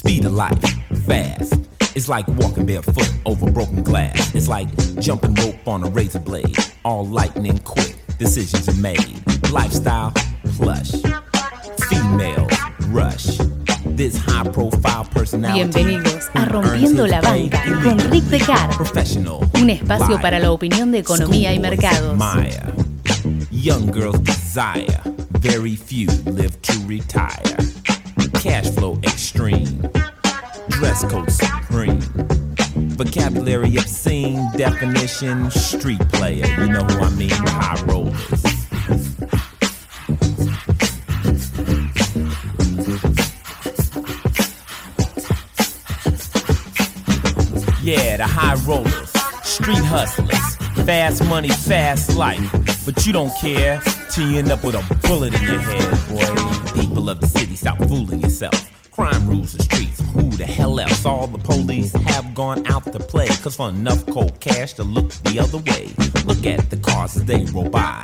Speed of life, fast. It's like walking barefoot over broken glass. It's like jumping rope on a razor blade. All lightning quick, decisions are made. Lifestyle, plush. Female, rush. This high profile personality. Bienvenidos a Rompiendo la Banca con Rick Decar. Professional. Un espacio para la opinión de economía y mercados. Maya. Young girls desire. Very few live to retire. Cash flow extreme. Dress code supreme. Vocabulary obscene. Definition street player. You know who I mean? High rollers. Yeah, the high rollers, street hustlers, fast money, fast life. But you don't care till you end up with a bullet in your head, boy. People of the city, stop fooling yourself. Crime rules the streets. Who the hell else? All the police have gone out to play. Cause for enough cold cash to look the other way. Look at the cars as they roll by.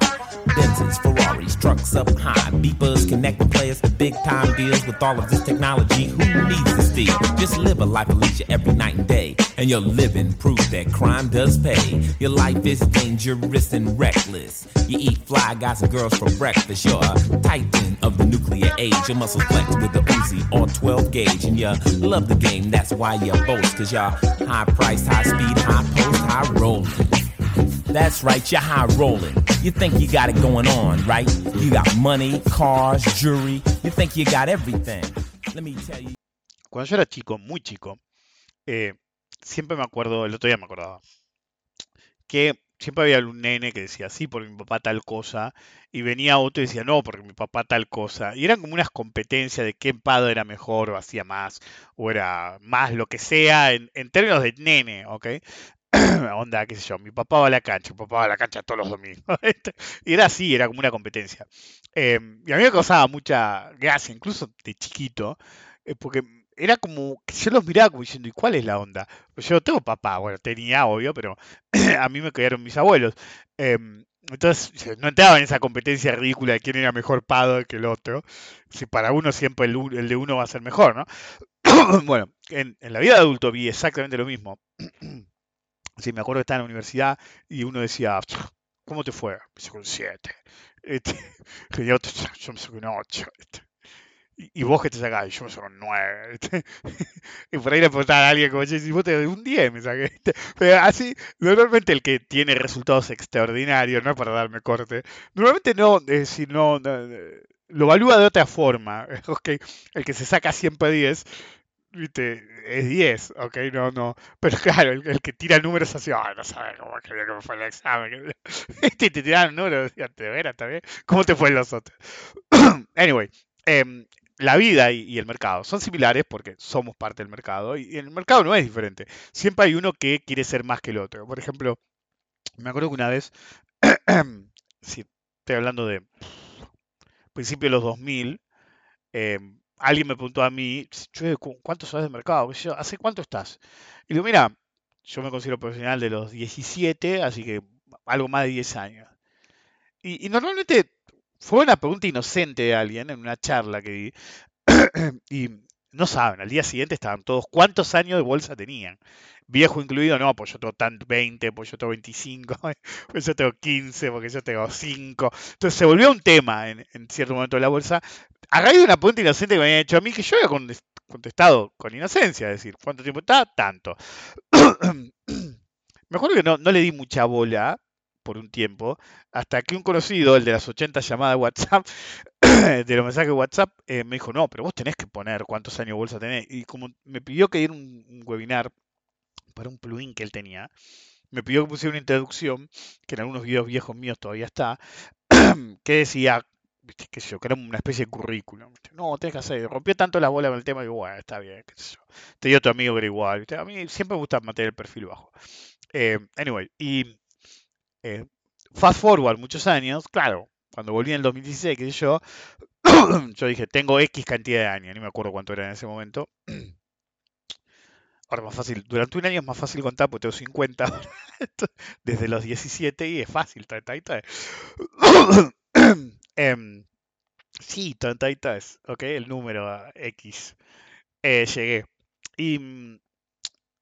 Benzes, Ferraris, trucks up high. Beepers connecting players to big time deals with all of this technology. Who needs to steal? Just live a life of leisure every night and day. And your living proof that crime does pay. Your life is dangerous and reckless. You eat fly guys and girls for breakfast. You're a titan of the nuclear age. Your muscles flex with the Uzi or 12 gauge. And you love the game, that's why you boast. Cause you're high price, high speed, high post, high rolling. That's right, you're high rolling. You think you got it going on, right? You got money, cars, jewelry. You think you got everything. Let me tell you. Cuando yo era chico, muy chico, eh, siempre me acuerdo, el otro día me acordaba, que siempre había un nene que decía, sí, porque mi papá tal cosa, y venía otro y decía, no, porque mi papá tal cosa. Y eran como unas competencias de qué padre era mejor, o hacía más, o era más lo que sea, en, en términos de nene, ¿ok? Onda, qué sé yo, mi papá va a la cancha, mi papá va a la cancha todos los domingos. y era así, era como una competencia. Eh, y a mí me causaba mucha gracia, incluso de chiquito, eh, porque era como yo los miraba como diciendo, ¿y cuál es la onda? Pues yo tengo papá, bueno, tenía, obvio, pero a mí me criaron mis abuelos. Em, entonces, no entraba en esa competencia ridícula de quién era mejor padre que el otro. Si para uno siempre el, de uno va a ser mejor, ¿no? bueno, en, en, la vida de adulto vi exactamente lo mismo. sí, me acuerdo que estaba en la universidad y uno decía, ¿cómo te fue? Me dice con 7. Este, yo, yo me saqué un 8. Este. Y, vos que te sacás, yo me saco un 9. y por ahí le preguntaba a alguien como, si vos te un 10 me saqué. Pero así, normalmente el que tiene resultados extraordinarios, no para darme corte, normalmente no, no, no, lo evalúa de otra forma. Okay. El que se saca siempre 10, viste, es 10, ok, no, no. Pero claro, el, que tira números así, no sabe cómo, cómo fue el examen. Este te tiran números, decía, te verás también. ¿Cómo te fue los otros? anyway, eh, la vida y, y, el mercado son similares porque somos parte del mercado y el mercado no es diferente. Siempre hay uno que quiere ser más que el otro. Por ejemplo, me acuerdo que una vez, si estoy hablando de principios de los 2000, eh, alguien me preguntó a mí, ¿cuánto sabes de mercado? Yo, ¿Hace cuánto estás? Y digo, mira, yo me considero profesional de los 17, así que algo más de 10 años. Y normalmente fue una pregunta inocente de alguien en una charla que di. y no saben, al día siguiente estaban todos, ¿cuántos años de bolsa tenían? Viejo incluido, no, pues yo tengo tanto 20, pues yo tengo 25, pues yo tengo 15, porque yo tengo 5. Entonces se volvió un tema en, en cierto momento de la bolsa. A raíz de una pregunta inocente que me habían hecho a mí, que yo había contestado con inocencia, es decir, ¿cuánto tiempo está? Tanto. me acuerdo que no, no le di mucha bola, por un tiempo, hasta que un conocido, el de las 80 llamadas de WhatsApp, de los mensajes de WhatsApp, eh, me dijo, no, pero vos tenés que poner cuántos años de bolsa tenés. Y como me pidió que diera un, webinar para un plugin que él tenía, me pidió que pusiera una introducción, que en algunos videos viejos míos todavía está, que decía, ¿viste, qué sé yo, que era una especie de currículum. No, tenés que hacer, rompió tanto la bola con el tema, y bueno, está bien, qué sé yo. Tenía otro amigo que era igual, a mí siempre me gusta mantener el perfil bajo. Eh, anyway, y eh, fast forward muchos años, claro, cuando volví en el 2016, que yo, yo dije, tengo X cantidad de años, ni me acuerdo cuánto era en ese momento. Ahora más fácil, durante un año es más fácil contar porque tengo 50 desde los 17 y es fácil, 33. eh, sí, 33, ok, el número X. eh, llegué. Y mm,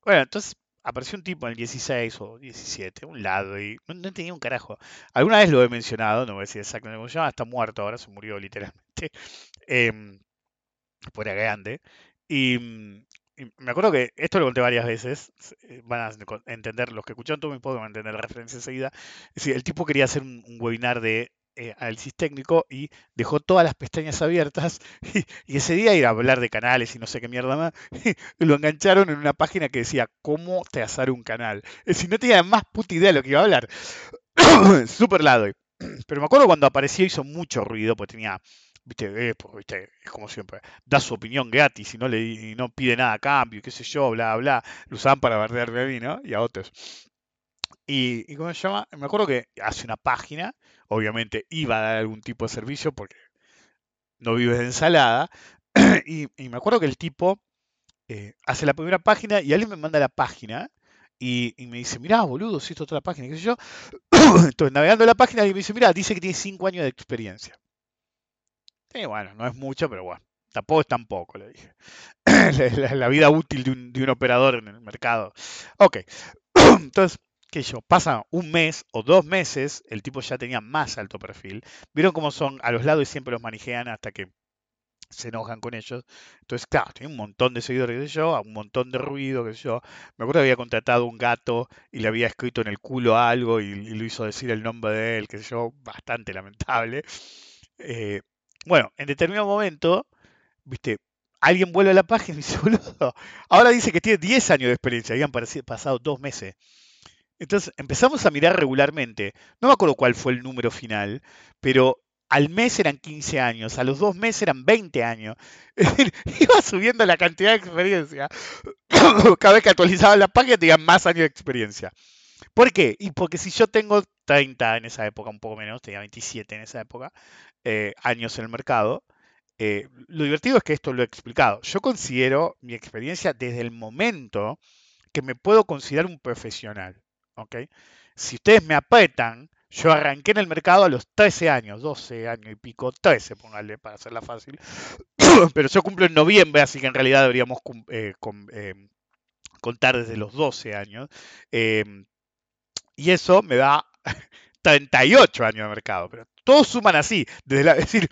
bueno, entonces apareció un tipo en el 16 o 17, un lado, y no, no tenía un carajo. Alguna vez lo he mencionado, no voy a decir exactamente cómo se llama, está muerto ahora, se murió literalmente. Em, pues era grande. Y, me acuerdo que esto lo conté varias veces, eh, van a entender, los que escucharon todo mi podcast van a entender la referencia enseguida. Es decir, el tipo quería hacer un webinar de eh, análisis técnico y dejó todas las pestañas abiertas y, ese día ir a hablar de canales y no sé qué mierda más, lo engancharon en una página que decía cómo trazar un canal. Es decir, no tenía más puta idea de lo que iba a hablar. Super lado. Pero me acuerdo cuando apareció hizo mucho ruido, porque tenía, viste, eh, pues, viste, es como siempre, da su opinión gratis y no le y no pide nada a cambio, qué sé yo, bla, bla. Lo usaban para bardearme a mí, ¿no? Y a otros. Y, y ¿cómo se llama? Me acuerdo que hace una página, obviamente iba a dar algún tipo de servicio porque no vives de ensalada. Y, y me acuerdo que el tipo eh, hace la primera página y alguien me manda la página y, y me dice, mirá, boludo, si esto es otra página, qué. Entonces, navegando la página y me dice, mirá, dice que tiene 5 años de experiencia. Sí, bueno, no es mucho, pero bueno, tampoco es tan poco, le dije. La, vida útil de un operador en el mercado. Ok, entonces, sé yo, pasa un mes o dos meses, el tipo ya tenía más alto perfil. Vieron cómo son a los lados y siempre los manejan hasta que se enojan con ellos. Entonces, claro, tenía un montón de seguidores, qué sé yo, un montón de ruido, qué sé yo. Me acuerdo que había contratado un gato y le había escrito en el culo algo y, lo hizo decir el nombre de él, qué sé yo, bastante lamentable. Eh, bueno, en determinado momento, viste, alguien vuelve a la página y dice, boludo, ahora dice que tiene 10 años de experiencia, habían pasado dos meses. Entonces empezamos a mirar regularmente. No me acuerdo cuál fue el número final, pero al mes eran 15 años, a los dos meses eran 20 años. Iba subiendo la cantidad de experiencia. Cada vez que actualizaba la página tenía más años de experiencia. ¿Por qué? Y porque si yo tengo 30 en esa época, un poco menos, tenía 27 en esa época, eh, años en el mercado, eh, lo divertido es que esto lo he explicado. Yo considero mi experiencia desde el momento que me puedo considerar un profesional. ¿Ok? Si ustedes me apretan, yo arranqué en el mercado a los 13 años, 12 años y pico, 13, póngale para hacerla fácil. Pero yo cumplo en noviembre, así que en realidad deberíamos eh, eh, contar desde los 12 años. Em, y eso me da 38 años de mercado, pero todos suman así, desde la, decir,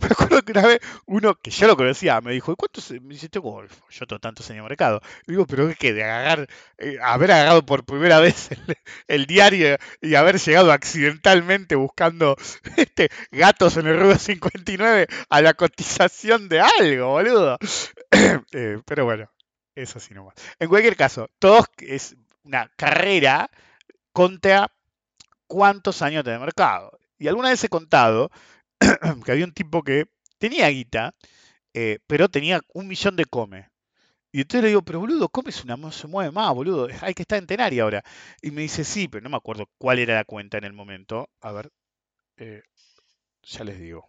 me acuerdo que una vez uno que yo lo conocía me dijo, ¿y cuántos? Me dice, tengo, yo tengo tantos años de mercado. Digo, pero es que de agarrar, eh, haber agarrado por primera vez el, el diario y haber llegado accidentalmente buscando este, gatos en el Rudo 59 a la cotización de algo, boludo. Eh, pero bueno, eso sí nomás. En cualquier caso, todos es una carrera contra cuántos años de mercado. Y alguna vez he contado que había un tipo que tenía guita, eh, pero tenía un millón de come. Y entonces le digo, pero boludo, come es una, se mueve más, boludo, hay que estar en Tenari ahora. Y me dice, sí, pero no me acuerdo cuál era la cuenta en el momento. A ver, eh, ya les digo.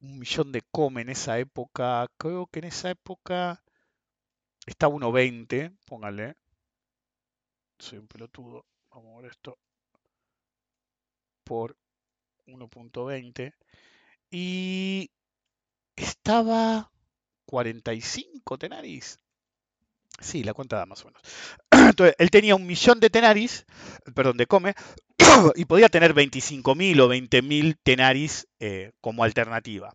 Un millón de come en esa época, creo que en esa época estaba 1.20, póngale. Soy un pelotudo. Vamos a ver esto por 1.20. Y estaba 45 tenaris. Sí, la cuenta da más o menos. Entonces, él tenía un millón de tenaris, perdón, de come, y podía tener 25.000 o 20.000 tenaris eh, como alternativa.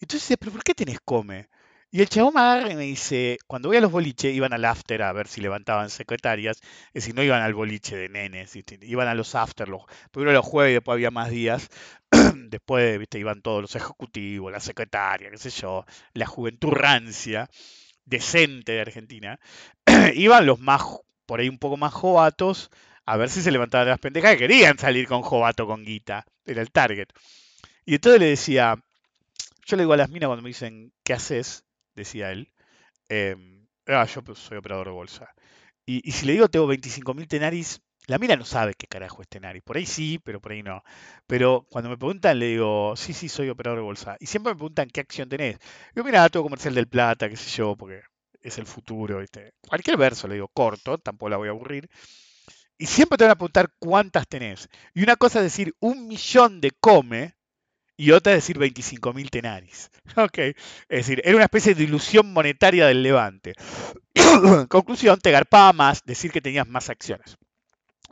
Entonces ¿pero por qué tenés come? Y el chabón me agarra y me dice, cuando voy a los boliches, iban al after a ver si levantaban secretarias, es decir, no iban al boliche de nenes, iban a los after, los, primero los jueves después había más días, después, viste, iban todos los ejecutivos, la secretaria, qué sé yo, la juventud rancia, decente de Argentina, iban los más, por ahí un poco más jovatos, a ver si se levantaban las pendejas que querían salir con jovato con guita, era el target. Y entonces le decía, yo le digo a las minas cuando me dicen, ¿qué haces? Decía él. eh, ah, yo pues, soy operador de bolsa. Y, si le digo tengo 25.000 tenaris, la mina no sabe qué carajo es tenaris. Por ahí sí, pero por ahí no. Pero cuando me preguntan, le digo, sí, sí, soy operador de bolsa. Y siempre me preguntan, ¿qué acción tenés? Digo, mira, todo comercial del plata, qué sé yo, porque es el futuro, ¿viste? Cualquier verso, le digo, corto, tampoco la voy a aburrir. Y siempre te van a preguntar cuántas tenés. Y una cosa es decir, un millón de come, y otra es decir 25.000 tenaris. Ok, es decir, era una especie de ilusión monetaria del levante. Conclusión, te garpaba más decir que tenías más acciones.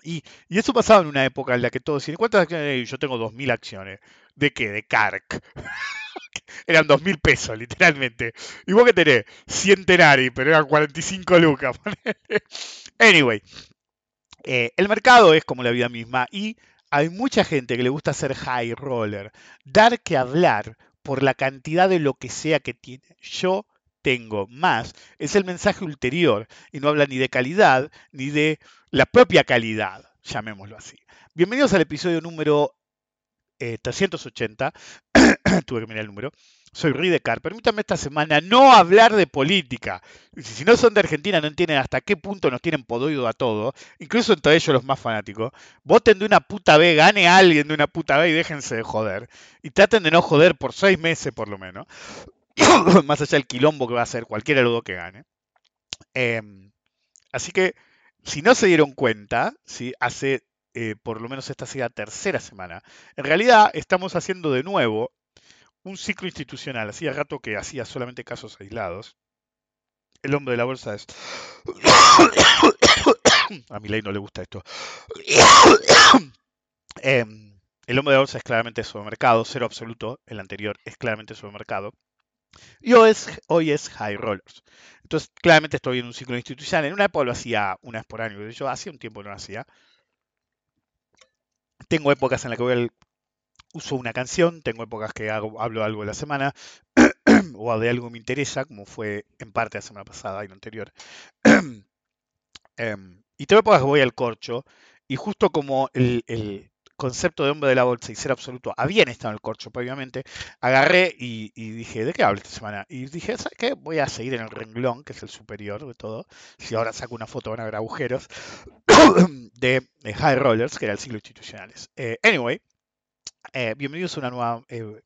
Y, y, eso pasaba en una época en la que todos decían, ¿cuántas acciones hay? Yo tengo 2.000 acciones. ¿De qué? De CARC. eran 2.000 pesos, literalmente. Y vos que tenés 100 tenari, pero eran 45 lucas. anyway, eh, el mercado es como la vida misma y hay mucha gente que le gusta hacer high roller, dar que hablar por la cantidad de lo que sea que tiene. Yo tengo más, es el mensaje ulterior y no habla ni de calidad ni de la propia calidad, llamémoslo así. Bienvenidos al episodio número 380, eh, tuve que mirar el número, soy Ridecar. Permítanme esta semana no hablar de política. Si no son de Argentina, no entienden hasta qué punto nos tienen podoido a todo, incluso entre ellos los más fanáticos. Voten de una puta vez, gane alguien de una puta vez y déjense de joder. Y traten de no joder por seis meses por lo menos. más allá del quilombo que va a hacer cualquier aludo que gane. Em, así que, si no se dieron cuenta, hace eh, por lo menos esta sea tercera semana. En realidad estamos haciendo de nuevo un ciclo institucional. Hacía rato que hacía solamente casos aislados. El hombre de la bolsa es... A mi ley no le gusta esto. Em, el hombre de la bolsa es claramente supermercado, cero absoluto. El anterior es claramente supermercado. Y hoy es, hoy es High Rollers. Entonces, claramente estoy en un ciclo institucional. En una época lo hacía una vez por año. Yo hacía un tiempo no lo hacía. Tengo épocas en las que voy uso una canción, tengo épocas que hago, hablo algo de la semana o de algo que me interesa, como fue en parte la semana pasada y la anterior. Em, y tengo épocas que voy al corcho y justo como el, concepto de hombre de la bolsa y ser absoluto habían estado en el corcho previamente, agarré y, dije, ¿de qué hablo esta semana? Y dije, ¿sabes qué? Voy a seguir en el renglón, que es el superior de todo. Si ahora saco una foto van a ver agujeros. de, High Rollers, que era el siglo institucionales. Eh, anyway, eh, bienvenidos una nueva eh,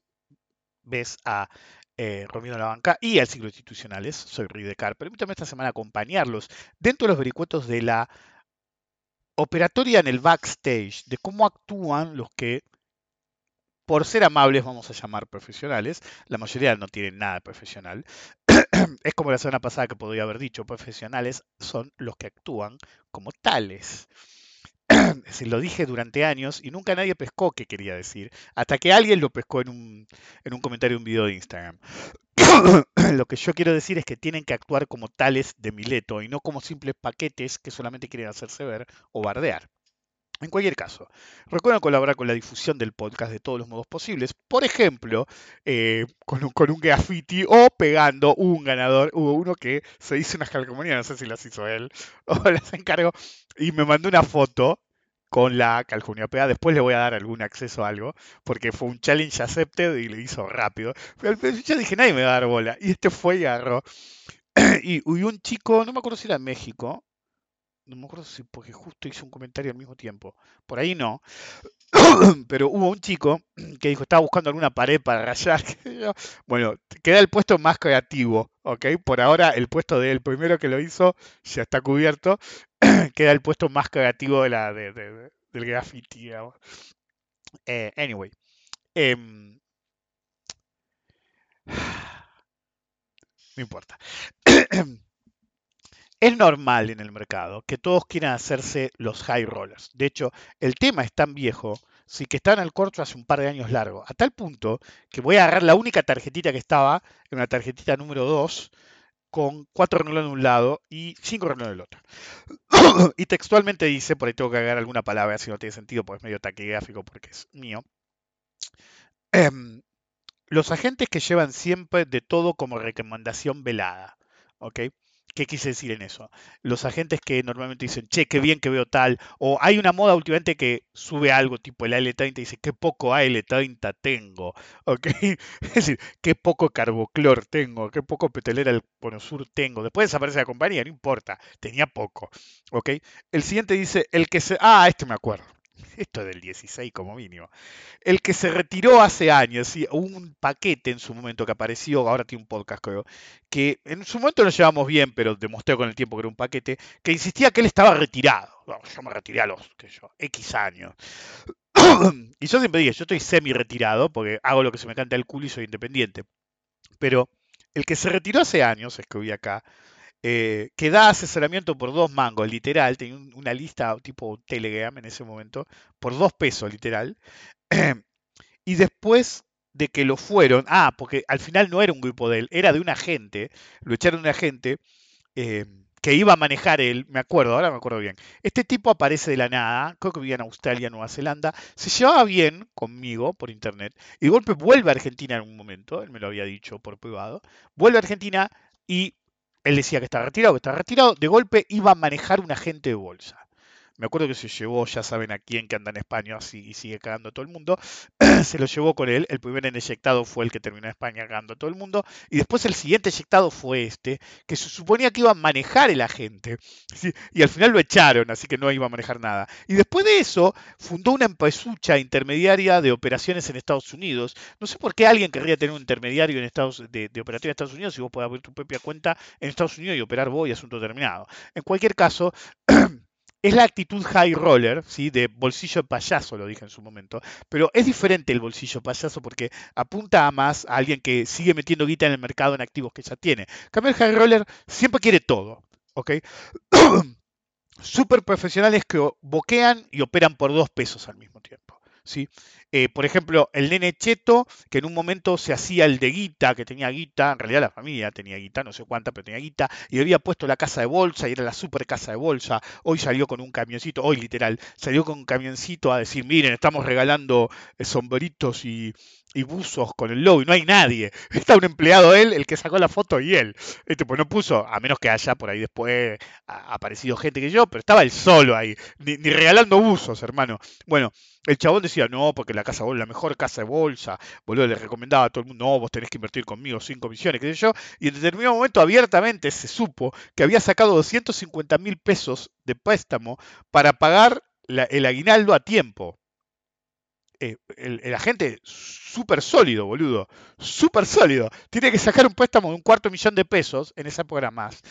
vez a eh, Romino la Banca y al siglo institucionales. Soy Ridecar. Permítame esta semana acompañarlos dentro de los vericuetos de la operatoria en el backstage, de cómo actúan los que, por ser amables, vamos a llamar profesionales, la mayoría no tienen nada profesional, es como la semana pasada que podría haber dicho, profesionales son los que actúan como tales. es lo dije durante años y nunca nadie pescó qué quería decir, hasta que alguien lo pescó en un, en un comentario de un video de Instagram. lo que yo quiero decir es que tienen que actuar como tales de Mileto y no como simples paquetes que solamente quieren hacerse ver o bardear. En cualquier caso, recuerden colaborar con la difusión del podcast de todos los modos posibles. Por ejemplo, eh, con, un, graffiti o pegando un ganador. Hubo uno que se hizo unas calcomanías, no sé si las hizo él o las encargó, y me mandó una foto con la calcomanía pegada. Después le voy a dar algún acceso a algo, porque fue un challenge accepted y le hizo rápido. Pero yo dije, nadie me va a dar bola. Y este fue y agarró. y, y un chico, no me acuerdo si era en México, no me acuerdo si porque justo hice un comentario al mismo tiempo. Por ahí no. Pero hubo un chico que dijo, estaba buscando alguna pared para rayar. bueno, queda el puesto más creativo, ¿ok? Por ahora el puesto del primero que lo hizo ya está cubierto. queda el puesto más creativo de la, de, del graffiti, eh, anyway. Em, no importa. Es normal en el mercado que todos quieran hacerse los high rollers. De hecho, el tema es tan viejo, sí que está en el corto hace un par de años largo, a tal punto que voy a agarrar la única tarjetita que estaba, en una tarjetita número 2, con cuatro renglones de un lado y cinco renglones del otro. y textualmente dice, por ahí tengo que agarrar alguna palabra si no tiene sentido, porque es medio taquigráfico porque es mío. Em, los agentes que llevan siempre de todo como recomendación velada. ¿ok? ¿Qué quise decir en eso? Los agentes que normalmente dicen, che, qué bien que veo tal, o hay una moda últimamente que sube algo tipo el AL30 y dice, qué poco AL30 tengo, ¿ok? Es decir, qué poco carboclor tengo, qué poco petrolera el Sur tengo. Después desaparece la compañía, no importa, tenía poco, ¿ok? El siguiente dice, el que se... Ah, este me acuerdo esto es del 16 como mínimo. El que se retiró hace años, un paquete en su momento que apareció, ahora tiene un podcast creo, que en su momento nos llevamos bien, pero demostró con el tiempo que era un paquete, que insistía que él estaba retirado. yo me retiré a los X años. y yo siempre dije, yo estoy semi retirado porque hago lo que se me canta el culo y soy independiente. Pero el que se retiró hace años, escribí acá, eh, que da asesoramiento por dos mangos, literal, tenía una lista tipo Telegram en ese momento, por dos pesos, literal. y después de que lo fueron, ah, porque al final no era un grupo de él, era de un agente, lo echaron de un agente eh, que iba a manejar él, me acuerdo, ahora me acuerdo bien. Este tipo aparece de la nada, creo que vivía en Australia, Nueva Zelanda, se llevaba bien conmigo por internet y de golpe vuelve a Argentina en un momento, él me lo había dicho por privado, vuelve a Argentina y él decía que está retirado, que está retirado, de golpe iba a manejar un agente de bolsa. Me acuerdo que se llevó, ya saben a quién que anda en España así y sigue cagando a todo el mundo. se lo llevó con él. El primer eyectado fue el que terminó en España cagando a todo el mundo. Y después el siguiente eyectado fue este, que se suponía que iba a manejar el agente. Y al final lo echaron, así que no iba a manejar nada. Y después de eso, fundó una empresucha intermediaria de operaciones en Estados Unidos. No sé por qué alguien querría tener un intermediario en Estados, de, de en Estados Unidos si vos podés abrir tu propia cuenta en Estados Unidos y operar vos y asunto terminado. En cualquier caso, es la actitud high roller, ¿sí? de bolsillo payaso, lo dije en su momento, pero es diferente el bolsillo payaso porque apunta a más a alguien que sigue metiendo guita en el mercado en activos que ya tiene. cambio, el high roller siempre quiere todo, ¿ok? Super profesionales que boquean y operan por dos pesos al mismo tiempo, ¿sí? Eh, por ejemplo, el nene Cheto, que en un momento se hacía el de guita, que tenía guita, en realidad la familia tenía guita, no sé cuánta, pero tenía guita, y había puesto la casa de bolsa y era la super casa de bolsa. Hoy salió con un camioncito, hoy literal, salió con un camioncito a decir, miren, estamos regalando eh, sombreritos y, y buzos con el logo y no hay nadie. Está un empleado él, el que sacó la foto y él. Este, pues no puso, a menos que haya por ahí después aparecido gente que yo, pero estaba él solo ahí, ni, regalando buzos, hermano. Bueno, el chabón decía, no, porque la casa la mejor casa de bolsa, boludo, le recomendaba a todo el mundo, no, vos tenés que invertir conmigo cinco millones, qué sé yo, y en determinado momento abiertamente se supo que había sacado 250 mil pesos de préstamo para pagar el aguinaldo a tiempo. Eh, el, agente súper sólido, boludo. Súper sólido. Tiene que sacar un préstamo de un cuarto millón de pesos en esa más.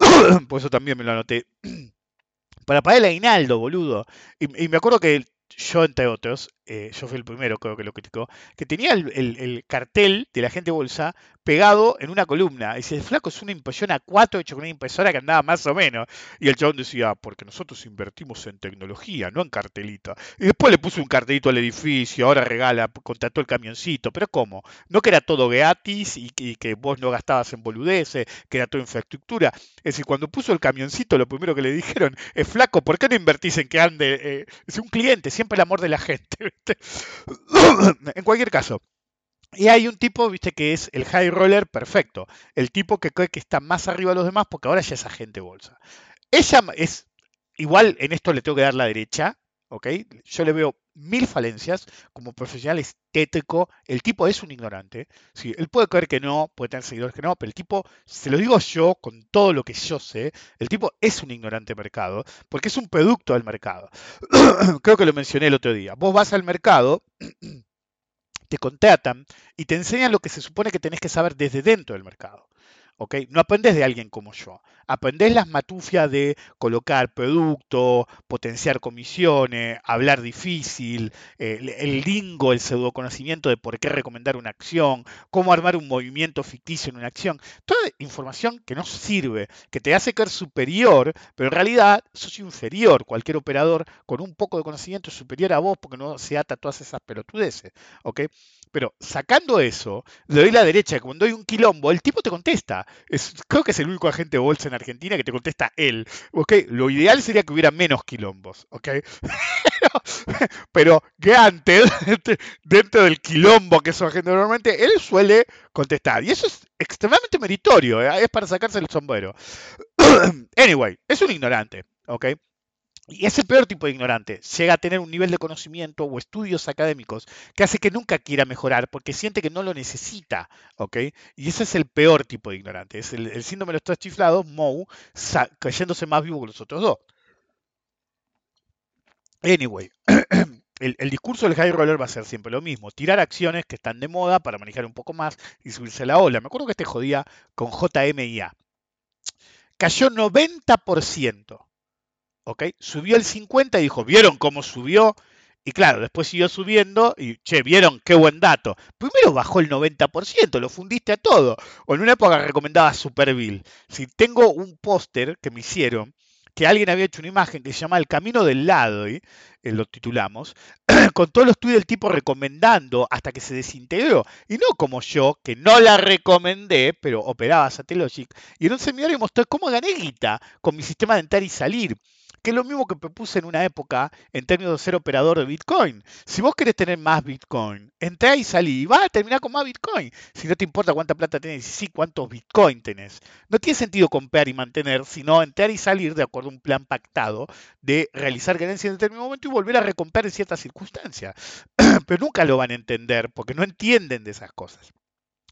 Por eso también me lo anoté. Para pagar el aguinaldo, boludo. Y, y me acuerdo que yo, entre otros, eh, yo fui el primero, creo que lo criticó, que tenía el, cartel de la gente bolsa pegado en una columna. Y dice, el flaco es una impresión a cuatro hecho con una impresora que andaba más o menos. Y el chabón decía, porque nosotros invertimos en tecnología, no en cartelito. Y después le puso un cartelito al edificio, ahora regala, contrató el camioncito. Pero ¿cómo? No que era todo gratis y, que vos no gastabas en boludeces, que era toda infraestructura. Es decir, cuando puso el camioncito, lo primero que le dijeron es, flaco, ¿por qué no invertís en que ande? Eh, es un cliente, siempre el amor de la gente. en cualquier caso. Y hay un tipo, viste, que es el high roller perfecto. El tipo que cree que está más arriba de los demás porque ahora ya es agente bolsa. Ella es, igual en esto le tengo que dar la derecha, ¿ok? Yo le veo mil falencias como profesional estético. El tipo es un ignorante. Sí, él puede creer que no, puede tener seguidores que no, pero el tipo, se lo digo yo con todo lo que yo sé, el tipo es un ignorante mercado porque es un producto del mercado. Creo que lo mencioné el otro día. Vos vas al mercado. te contratan y te enseñan lo que se supone que tenés que saber desde dentro del mercado. No aprendes de alguien como yo. Aprendés las matufias de colocar producto, potenciar comisiones, hablar difícil, el, lingo, el pseudoconocimiento de por qué recomendar una acción, cómo armar un movimiento ficticio en una acción. Toda información que no sirve, que te hace creer superior, pero en realidad sos inferior. Cualquier operador con un poco de conocimiento es superior a vos porque no se ata todas esas pelotudeces. Pero sacando eso, le doy la derecha, cuando doy un quilombo, el tipo te contesta. Es, creo que es el único agente de bolsa en Argentina que te contesta él. ¿okay? Lo ideal sería que hubiera menos quilombos. ¿okay? pero que antes, dentro del quilombo que es su agente normalmente, él suele contestar. Y eso es extremadamente meritorio, ¿eh? es para sacarse el sombrero. anyway, es un ignorante. ¿ok? Y ese peor tipo de ignorante llega a tener un nivel de conocimiento o estudios académicos que hace que nunca quiera mejorar porque siente que no lo necesita, ¿ok? Y ese es el peor tipo de ignorante. Es el, síndrome de los tres chiflados, Mou, cayéndose más vivo que los otros dos. Anyway, el, el, discurso del high roller va a ser siempre lo mismo. Tirar acciones que están de moda para manejar un poco más y subirse a la ola. Me acuerdo que este jodía con JMIA. Cayó 90%. ¿Ok? Subió el 50 y dijo, ¿vieron cómo subió? Y claro, después siguió subiendo y, che, vieron qué buen dato. Primero bajó el 90%, lo fundiste a todo. O en una época recomendaba Superville. Si tengo un póster que me hicieron, que alguien había hecho una imagen que se llama El Camino del Lado, y eh, lo titulamos, con todos los tweets del tipo recomendando hasta que se desintegró. Y no como yo, que no la recomendé, pero operaba Satellogic. Y en un seminario mostré cómo gané guita con mi sistema de entrar y salir que es lo mismo que propuse en una época en términos de ser operador de Bitcoin. Si vos querés tener más Bitcoin, entrá y salí y vas a terminar con más Bitcoin. Si no te importa cuánta plata tenés y sí cuántos Bitcoin tenés. No tiene sentido comprar y mantener, sino entrar y salir de acuerdo a un plan pactado de realizar ganancias en determinado momento y volver a recomprar en ciertas circunstancias. Pero nunca lo van a entender porque no entienden de esas cosas.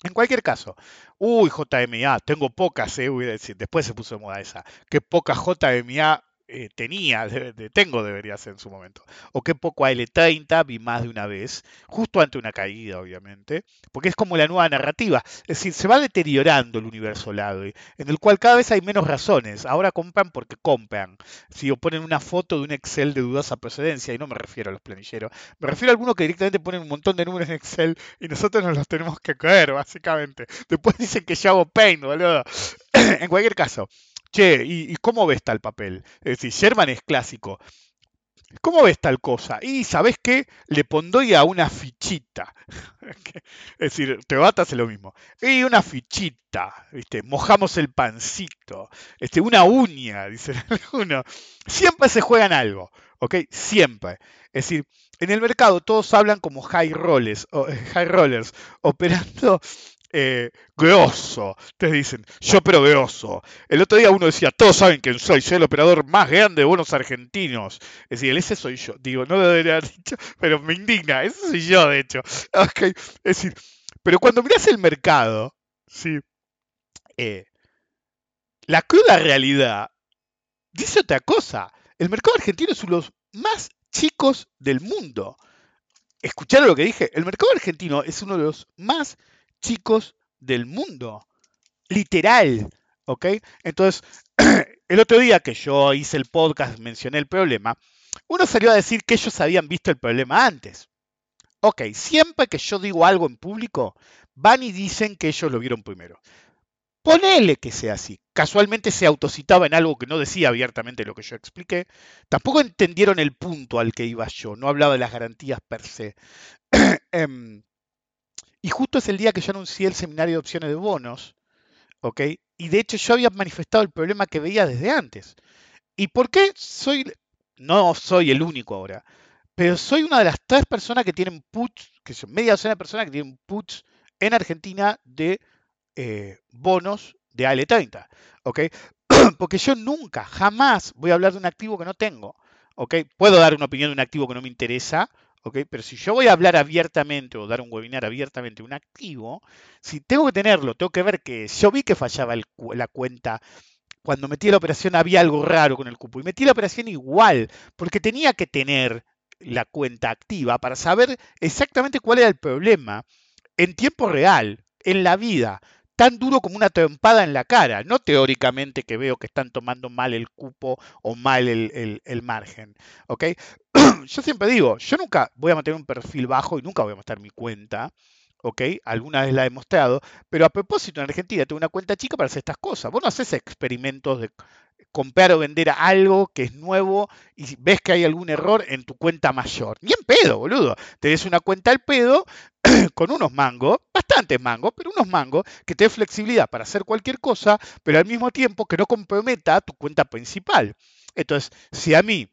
En cualquier caso, uy, JMA, tengo pocas, eh, voy a decir, después se puso de moda esa, qué poca JMA eh, tenía, de, tengo debería ser en su momento, o qué poco AL30 vi más de una vez, justo ante una caída, obviamente, porque es como la nueva narrativa, es decir, se va deteriorando el universo lado, en el cual cada vez hay menos razones, ahora compran porque compran, si o ponen una foto de un Excel de dudosa procedencia, y no me refiero a los planilleros, me refiero a algunos que directamente ponen un montón de números en Excel y nosotros nos los tenemos que caer, básicamente, después dicen que yo hago paint, boludo, en cualquier caso, che, ¿y, cómo ves tal papel? Es decir, Sherman es clásico. ¿Cómo ves tal cosa? Y ¿sabes qué? Le pondría a una fichita. es decir, te hace lo mismo. Y una fichita, ¿viste? Mojamos el pancito. Este, una uña, dicen algunos. Siempre se juegan algo, ¿ok? Siempre. Es decir, en el mercado todos hablan como high rollers, high rollers operando eh, grosso. Ustedes dicen, yo pero grosso. El otro día uno decía, todos saben quién soy, soy el operador más grande de bonos argentinos. Es decir, ese soy yo. Digo, no lo debería haber dicho, pero me indigna. Ese soy yo, de hecho. Es decir, pero cuando miras el mercado, ¿sí? Eh, la cruda realidad dice otra cosa. El mercado argentino es uno de los más chicos del mundo. ¿Escucharon lo que dije? El mercado argentino es uno de los más del mundo. Literal. ¿Ok? Entonces, el otro día que yo hice el podcast, mencioné el problema, uno salió a decir que ellos habían visto el problema antes. Ok, siempre que yo digo algo en público, van y dicen que ellos lo vieron primero. Ponele que sea así. Casualmente se autocitaba en algo que no decía abiertamente lo que yo expliqué. Tampoco entendieron el punto al que iba yo. No hablaba de las garantías per se. Em, y justo es el día que yo anuncié el seminario de opciones de bonos, ¿ok? Y de hecho yo había manifestado el problema que veía desde antes. ¿Y por qué soy, no soy el único ahora, pero soy una de las tres personas que tienen puts, que son media docena de personas que tienen puts en Argentina de eh, bonos de AL30, ¿ok? Porque yo nunca, jamás voy a hablar de un activo que no tengo, ¿ok? Puedo dar una opinión de un activo que no me interesa, pero si yo voy a hablar abiertamente o dar un webinar abiertamente un activo, si tengo que tenerlo, tengo que ver que yo vi que fallaba la cuenta. Cuando metí la operación había algo raro con el cupo y metí la operación igual, porque tenía que tener la cuenta activa para saber exactamente cuál era el problema en tiempo real, en la vida tan duro como una trompada en la cara, no teóricamente que veo que están tomando mal el cupo o mal el, margen. ¿ok? Yo siempre digo, yo nunca voy a mantener un perfil bajo y nunca voy a mostrar mi cuenta. ¿ok? Alguna vez la he mostrado, pero a propósito, en Argentina tengo una cuenta chica para hacer estas cosas. Vos no haces experimentos de comprar o vender algo que es nuevo y ves que hay algún error en tu cuenta mayor. Ni en pedo, boludo. Tenés una cuenta al pedo con unos mangos, bastantes mangos, pero unos mangos que te dé flexibilidad para hacer cualquier cosa, pero al mismo tiempo que no comprometa tu cuenta principal. Entonces, si a mí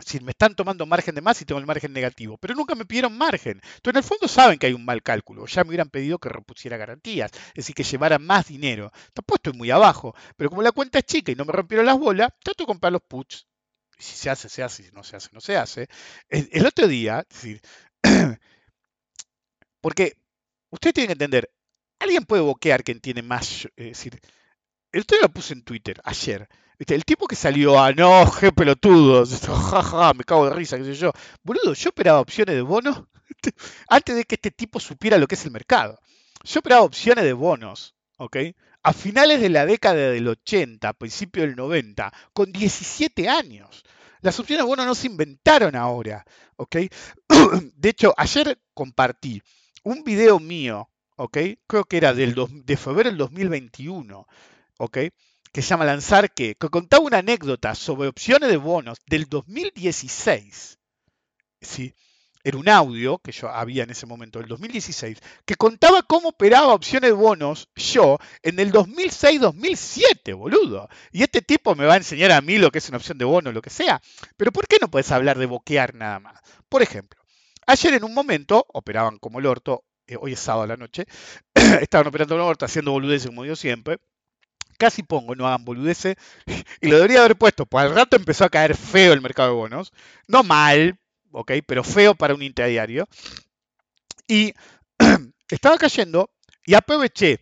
si me están tomando margen de más y tengo el margen negativo, pero nunca me pidieron margen. Entonces, en el fondo saben que hay un mal cálculo. Ya me hubieran pedido que repusiera garantías, es decir, que llevara más dinero. Tampoco estoy muy abajo, pero como la cuenta es chica y no me rompieron las bolas, trato de comprar los puts. Si se hace, se hace, si no se hace, no se hace. El, otro día, porque ustedes tienen que entender, alguien puede boquear quien tiene más, es decir, el otro día lo puse en Twitter, ayer. El tipo que salió a no, je pelotudos, jaja, me cago de risa, qué sé yo. Boludo, yo operaba opciones de bonos antes de que este tipo supiera lo que es el mercado. Yo operaba opciones de bonos, ¿ok? A finales de la década del 80, principio del 90, con 17 años. Las opciones de bono no se inventaron ahora, ¿ok? De hecho, ayer compartí un video mío, ¿ok? Creo que era del de febrero del 2021, ¿ok? Que se llama Lanzar que, contaba una anécdota sobre opciones de bonos del 2016, ¿sí? era un audio que yo había en ese momento, el 2016, que contaba cómo operaba opciones de bonos yo en el 2006-2007, boludo. Y este tipo me va a enseñar a mí lo que es una opción de bono, lo que sea. Pero ¿por qué no puedes hablar de boquear nada más? Por ejemplo, ayer en un momento operaban como el orto, eh, hoy es sábado a la noche, estaban operando el orto, haciendo boludeces como yo siempre. Casi pongo, no hagan boludeces, y lo debería haber puesto, pues al rato empezó a caer feo el mercado de bonos. No mal, ¿ok? Pero feo para un intradiario. Y estaba cayendo y aproveché. Es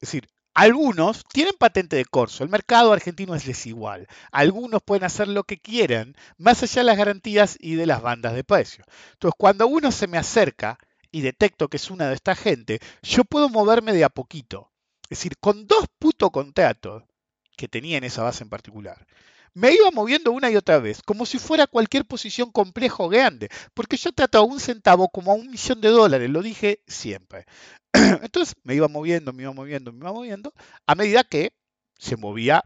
decir, algunos tienen patente de corso. El mercado argentino es desigual. Algunos pueden hacer lo que quieran, más allá de las garantías y de las bandas de precio. Entonces, cuando uno se me acerca y detecto que es una de esta gente, yo puedo moverme de a poquito. Es decir, con dos putos contratos que tenía en esa base en particular, me iba moviendo una y otra vez, como si fuera cualquier posición compleja o grande, porque yo trato a un centavo como a un millón de dólares, lo dije siempre. Entonces me iba moviendo, me iba moviendo, me iba moviendo, a medida que se movía,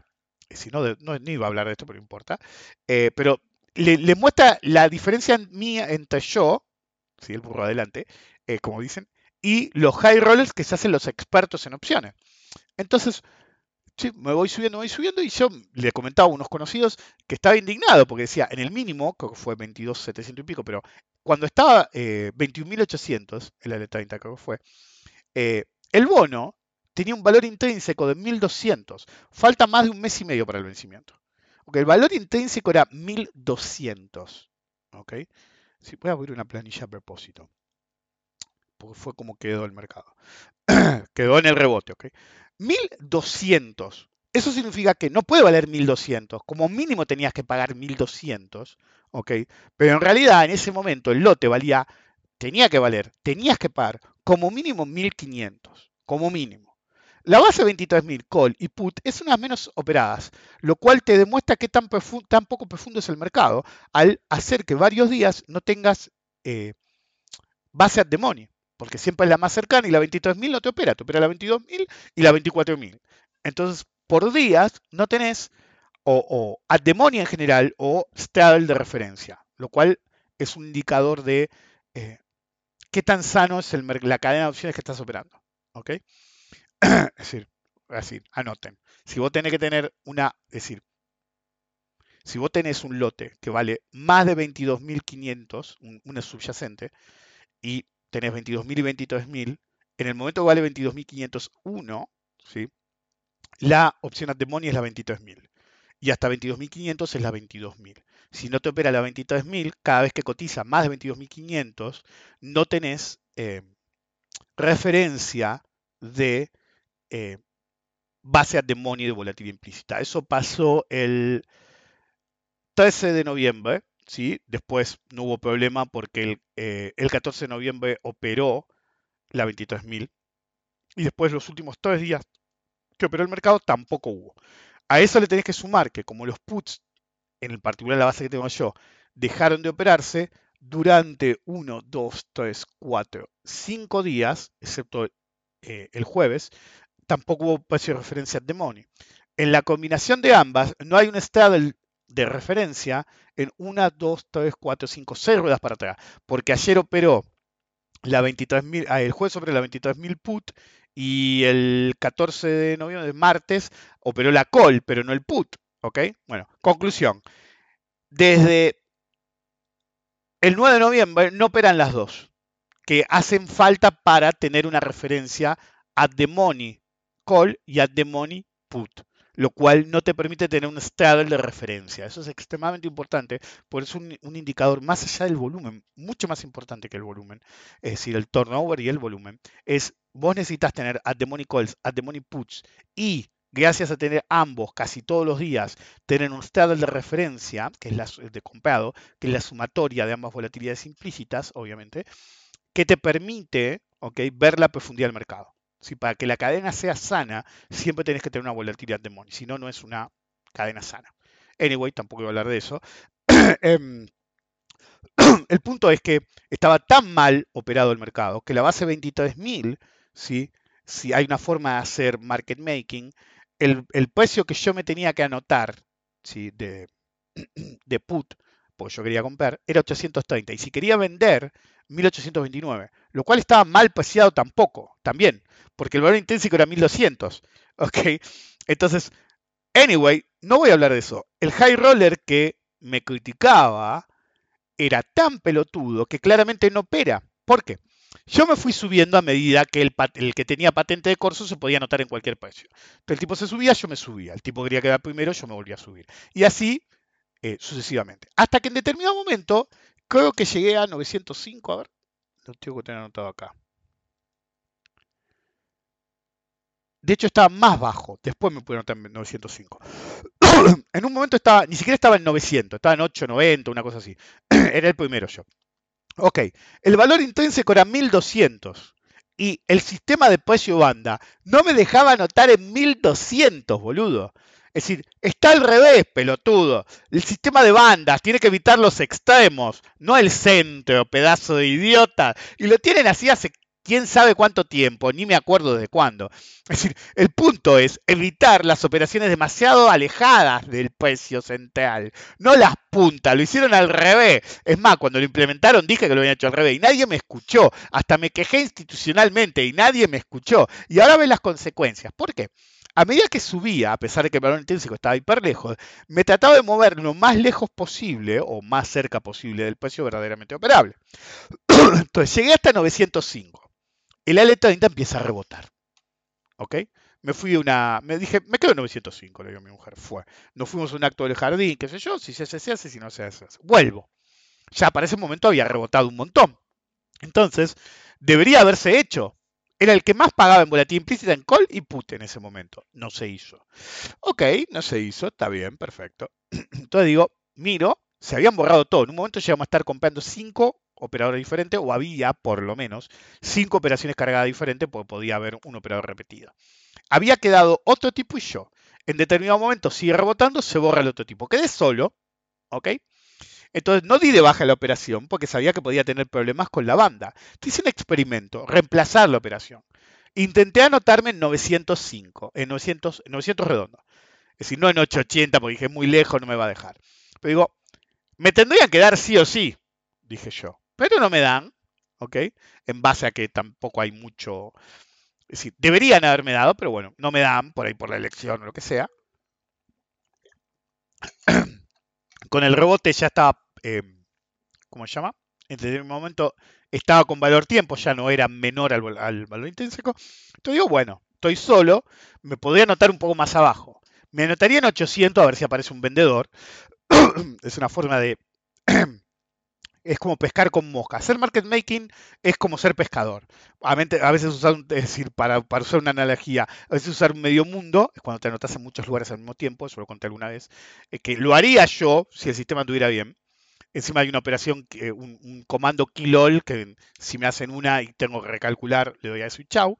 si no, no ni iba a hablar de esto, pero no importa, eh, pero le, muestra la diferencia mía entre yo, si el burro adelante, eh, como dicen, y los high rollers que se hacen los expertos en opciones. Entonces, me voy subiendo, me voy subiendo y yo le comentaba a unos conocidos que estaba indignado porque decía, en el mínimo, creo que fue 22.700 y pico, pero cuando estaba eh, 21.800, el L30 creo que fue, eh, el bono tenía un valor intrínseco de 1.200. Falta más de un mes y medio para el vencimiento. el valor intrínseco era 1.200. ¿ok? Sí, voy a abrir una planilla a propósito. Porque fue como quedó el mercado. quedó en el rebote, ¿ok? 1200. Eso significa que no puede valer 1200. Como mínimo tenías que pagar 1200. ¿ok? Pero en realidad en ese momento el lote valía, tenía que valer, tenías que pagar como mínimo 1500. Como mínimo. La base 23.000 call y put es una menos operadas, lo cual te demuestra que tan, poco profundo es el mercado al hacer que varios días no tengas eh, base at the porque siempre es la más cercana y la 23.000 no te opera, te opera la 22.000 y la 24.000. Entonces, por días no tenés o, o at en general o straddle de referencia, lo cual es un indicador de eh, qué tan sano es la cadena de opciones que estás operando. ¿Ok? es decir, así, anoten. Si vos tenés que tener una, es decir, si vos tenés un lote que vale más de 22.500, un, una subyacente, y tenés 22.000 y 23.000, en el momento que vale 22.501, ¿sí? la opción at the es la 23.000 y hasta 22.500 es la 22.000. Si no te opera la 23.000, cada vez que cotiza más de 22.500, no tenés eh, referencia de eh, base at the money de volatilidad implícita. Eso pasó el 13 de noviembre ¿sí? Después no hubo problema porque el, 14 eh, de noviembre operó la 23.000 y después los últimos tres días que operó el mercado tampoco hubo. A eso le tenés que sumar que como los puts, en el particular la base que tengo yo, dejaron de operarse durante 1, 2, 3, 4, 5 días, excepto eh, el jueves, tampoco hubo precio de referencia de money. En la combinación de ambas, no hay un estado de referencia en una, dos, tres, cuatro, cinco, seis ruedas para atrás. Porque ayer operó la 23.000, ah, el jueves sobre la 23.000 put y el 14 de noviembre, martes, operó la call, pero no el put. ¿Ok? Bueno, conclusión. Desde el 9 de noviembre no operan las dos, que hacen falta para tener una referencia a the money call y a the money put lo cual no te permite tener un straddle de referencia. Eso es extremadamente importante, porque es un, indicador más allá del volumen, mucho más importante que el volumen, es decir, el turnover y el volumen. Es, vos necesitas tener at the money calls, at the money puts, y gracias a tener ambos casi todos los días, tener un straddle de referencia, que es la, de comprado, que es la sumatoria de ambas volatilidades implícitas, obviamente, que te permite ver la profundidad del mercado. Si para que la cadena sea sana, siempre tenés que tener una volatilidad de money. Si no, no es una cadena sana. Anyway, tampoco voy a hablar de eso. Em, el punto es que estaba tan mal operado el mercado que la base 23.000, ¿sí? si hay una forma de hacer market making, el, precio que yo me tenía que anotar ¿sí? de, de put, porque yo quería comprar, era 830. Y si quería vender, 1829. Lo cual estaba mal preciado tampoco, también, porque el valor intrínseco era 1200. ¿Ok? Entonces, anyway, no voy a hablar de eso. El high roller que me criticaba era tan pelotudo que claramente no opera. ¿Por qué? Yo me fui subiendo a medida que el, que tenía patente de corso se podía anotar en cualquier precio. Entonces el tipo se subía, yo me subía. El tipo quería quedar primero, yo me volvía a subir. Y así eh, sucesivamente. Hasta que en determinado momento, creo que llegué a 905. A ver, lo tengo que tener anotado acá. De hecho, estaba más bajo. Después me pude anotar en 905. en un momento estaba, ni siquiera estaba en 900, estaba en 890, una cosa así. Era el primero yo. Ok, el valor intrínseco era 1200 y el sistema de precio banda no me dejaba anotar en 1200, boludo. Es decir, está al revés, pelotudo. El sistema de bandas tiene que evitar los extremos, no el centro, pedazo de idiota. Y lo tienen así hace quién sabe cuánto tiempo, ni me acuerdo de cuándo. Es decir, el punto es evitar las operaciones demasiado alejadas del precio central, no las puntas, lo hicieron al revés. Es más, cuando lo implementaron dije que lo habían hecho al revés y nadie me escuchó, hasta me quejé institucionalmente y nadie me escuchó. Y ahora ven las consecuencias. ¿Por qué? A medida que subía, a pesar de que el valor intrínseco estaba hiper lejos, me trataba de mover lo más lejos posible o más cerca posible del precio verdaderamente operable. Entonces llegué hasta 905 el AL30 empieza a rebotar. ¿Ok? Me fui una. Me dije, me quedo en 905, le digo a mi mujer. Fue. Nos fuimos a un acto del jardín, qué sé yo, si se hace, se hace, si no se hace. Vuelvo. Ya para ese momento había rebotado un montón. Entonces, debería haberse hecho. Era el que más pagaba en volatilidad implícita en call y put en ese momento. No se hizo. Ok, no se hizo, está bien, perfecto. Entonces digo, miro, se habían borrado todo. En un momento llegamos a estar comprando 5 operadores diferentes, o había por lo menos cinco operaciones cargadas diferentes, porque podía haber un operador repetido. Había quedado otro tipo y yo. En determinado momento sigue rebotando, se borra el otro tipo. Quedé solo, ¿ok? Entonces no di de baja la operación porque sabía que podía tener problemas con la banda. hice un experimento, reemplazar la operación. Intenté anotarme en 905, en 900, 900 redondo. Es decir, no en 880 porque dije muy lejos, no me va a dejar. Pero digo, me tendrían que dar sí o sí, dije yo pero no me dan, ¿ok? En base a que tampoco hay mucho... Es decir, deberían haberme dado, pero bueno, no me dan por ahí por la elección o lo que sea. Con el rebote ya estaba, eh, ¿cómo se llama? En un momento estaba con valor tiempo, ya no era menor al, al valor intrínseco. Entonces digo, bueno, estoy solo, me podría anotar un poco más abajo. Me anotaría en 800 a ver si aparece un vendedor. es una forma de es como pescar con mosca. Hacer market making es como ser pescador. A veces usar, es decir, para, para, usar una analogía, a veces usar un medio mundo, es cuando te anotas en muchos lugares al mismo tiempo, eso lo conté alguna vez, eh, que lo haría yo si el sistema estuviera bien. Encima hay una operación, un, comando kilol, que si me hacen una y tengo que recalcular, le doy a eso y chau.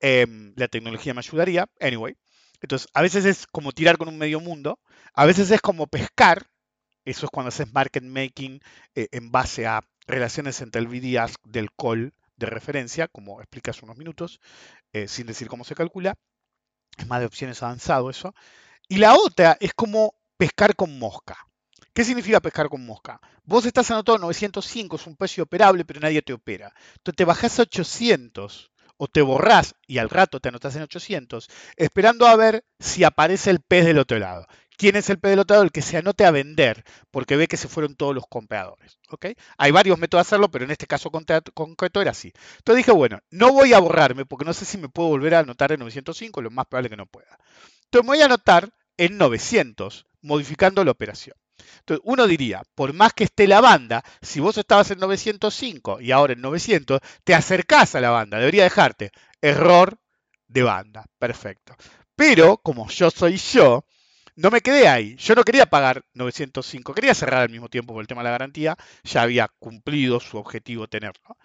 Em, la tecnología me ayudaría. Anyway. Entonces, a veces es como tirar con un medio mundo, a veces es como pescar, eso es cuando haces market making eh, en base a relaciones entre el VDASK del call de referencia, como expliqué hace unos minutos, eh, sin decir cómo se calcula. Es más de opciones avanzado eso. Y la otra es como pescar con mosca. ¿Qué significa pescar con mosca? Vos estás anotado 905, es un precio operable, pero nadie te opera. Entonces te bajás a 800 o te borrás y al rato te anotás en 800, esperando a ver si aparece el pez del otro lado. ¿Quién es el pelotado? El que se anote a vender, porque ve que se fueron todos los compradores. Hay varios métodos de hacerlo, pero en este caso concreto era así. Entonces dije, bueno, no voy a borrarme, porque no sé si me puedo volver a anotar en 905, lo más probable que no pueda. Entonces me voy a anotar en 900, modificando la operación. Entonces uno diría, por más que esté la banda, si vos estabas en 905 y ahora en 900, te acercás a la banda, debería dejarte. Error de banda, perfecto. Pero como yo soy yo, no me quedé ahí. Yo no quería pagar 905, quería cerrar al mismo tiempo por el tema de la garantía. Ya había cumplido su objetivo tenerlo.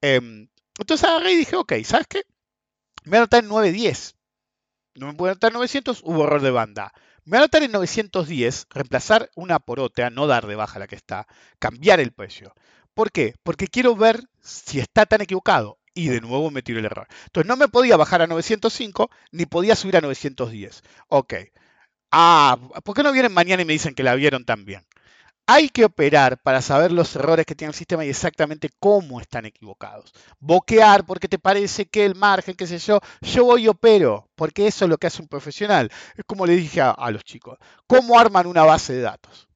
Em, entonces agarré y dije, ok, ¿sabes qué? Me voy a anotar en 910. No me puedo anotar en 900, hubo error de banda. Me voy a anotar en 910, reemplazar una por otra, no dar de baja la que está, cambiar el precio. ¿Por qué? Porque quiero ver si está tan equivocado. Y de nuevo me tiro el error. Entonces no me podía bajar a 905 ni podía subir a 910. Ok. Ah, ¿por qué no vienen mañana y me dicen que la vieron también? Hay que operar para saber los errores que tiene el sistema y exactamente cómo están equivocados. Boquear porque te parece que el margen, qué sé yo, yo voy y opero, porque eso es lo que hace un profesional. Es como le dije a, los chicos, ¿cómo arman una base de datos?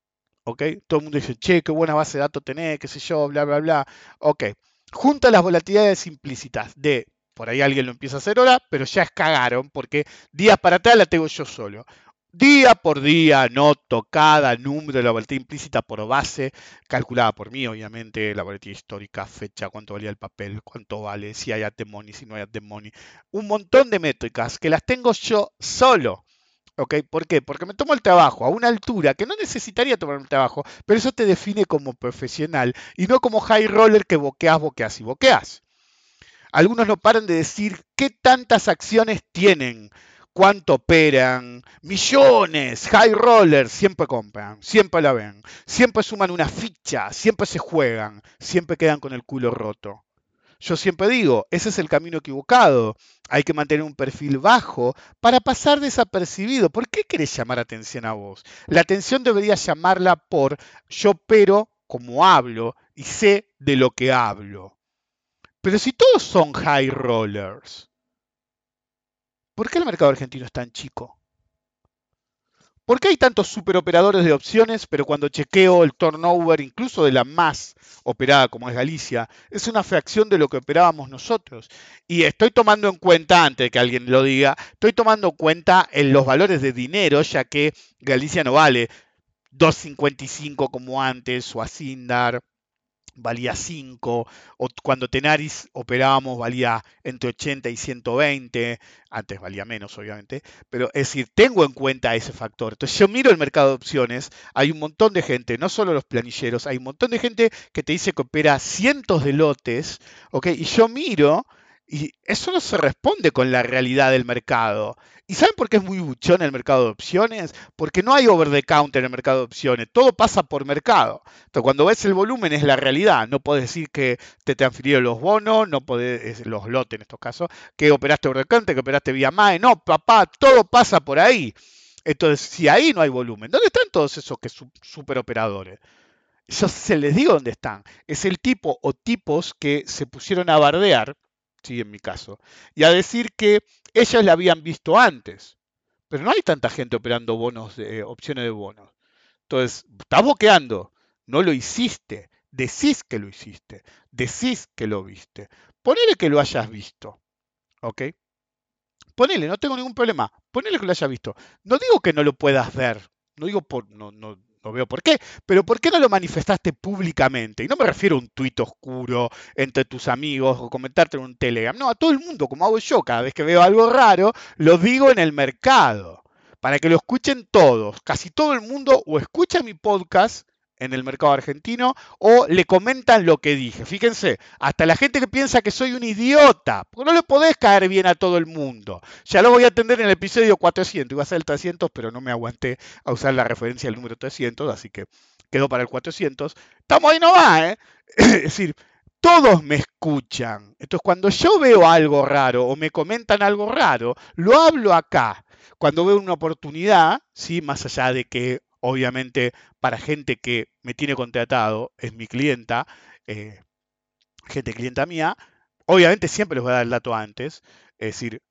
¿Ok? Todo el mundo dice, che, qué buena base de datos tenés, qué sé yo, bla, bla, bla. Ok. Junta las volatilidades implícitas de, por ahí alguien lo empieza a hacer ahora, pero ya es cagaron, porque días para atrás la tengo yo solo día por día, noto cada número de la volatilidad implícita por base, calculada por mí, obviamente, la volatilidad histórica, fecha, cuánto valía el papel, cuánto vale, si hay at money, si no hay at money. Un montón de métricas que las tengo yo solo. ¿Ok? ¿Por qué? Porque me tomo el trabajo a una altura que no necesitaría tomar el trabajo, pero eso te define como profesional y no como high roller que boqueas, boqueas y boqueas. Algunos no paran de decir qué tantas acciones tienen cuánto operan, millones, high rollers, siempre compran, siempre la ven, siempre suman una ficha, siempre se juegan, siempre quedan con el culo roto. Yo siempre digo, ese es el camino equivocado. Hay que mantener un perfil bajo para pasar desapercibido. ¿Por qué querés llamar atención a vos? La atención debería llamarla por yo pero como hablo y sé de lo que hablo. Pero si todos son high rollers, ¿Por qué el mercado argentino es tan chico? ¿Por qué hay tantos superoperadores de opciones, pero cuando chequeo el turnover, incluso de la más operada como es Galicia, es una fracción de lo que operábamos nosotros? Y estoy tomando en cuenta, antes de que alguien lo diga, estoy tomando en cuenta en los valores de dinero, ya que Galicia no vale 2.55 como antes, o Asindar, valía 5, o cuando Tenaris operábamos valía entre 80 y 120, antes valía menos obviamente, pero es decir, tengo en cuenta ese factor. Entonces yo miro el mercado de opciones, hay un montón de gente, no solo los planilleros, hay un montón de gente que te dice que opera cientos de lotes, ¿ok? Y yo miro y eso no se responde con la realidad del mercado. ¿Y saben por qué es muy buchón el mercado de opciones? Porque no hay over the counter en el mercado de opciones, todo pasa por mercado. Entonces, cuando ves el volumen es la realidad. No puedes decir que te transfirieron los bonos, no podés, los lotes en estos casos, que operaste over the counter, que operaste vía MAE. No, papá, todo pasa por ahí. Entonces, si ahí no hay volumen, ¿dónde están todos esos que superoperadores? Yo se les digo dónde están. Es el tipo o tipos que se pusieron a bardear sí, en mi caso, y a decir que ellas la habían visto antes. Pero no hay tanta gente operando bonos, de, opciones de bonos. Entonces, estás boqueando, no lo hiciste, decís que lo hiciste, decís que lo viste. Ponele que lo hayas visto, ¿ok? Ponele, no tengo ningún problema, ponele que lo hayas visto. No digo que no lo puedas ver, no digo por, no, no, no veo por qué, pero ¿por qué no lo manifestaste públicamente? Y no me refiero a un tuit oscuro entre tus amigos o comentarte en un Telegram. No, a todo el mundo, como hago yo, cada vez que veo algo raro, lo digo en el mercado. Para que lo escuchen todos. Casi todo el mundo o escucha mi podcast en el mercado argentino o le comentan lo que dije. Fíjense, hasta la gente que piensa que soy un idiota, porque no le podés caer bien a todo el mundo. Ya lo voy a atender en el episodio 400, iba a ser el 300, pero no me aguanté a usar la referencia del número 300, así que quedó para el 400. Estamos ahí no va, ¿eh? es decir, todos me escuchan. Entonces, cuando yo veo algo raro o me comentan algo raro, lo hablo acá. Cuando veo una oportunidad, ¿sí? más allá de que obviamente para gente que me tiene contratado, es mi clienta, eh, gente clienta mía, obviamente siempre les voy a dar el dato antes, es decir,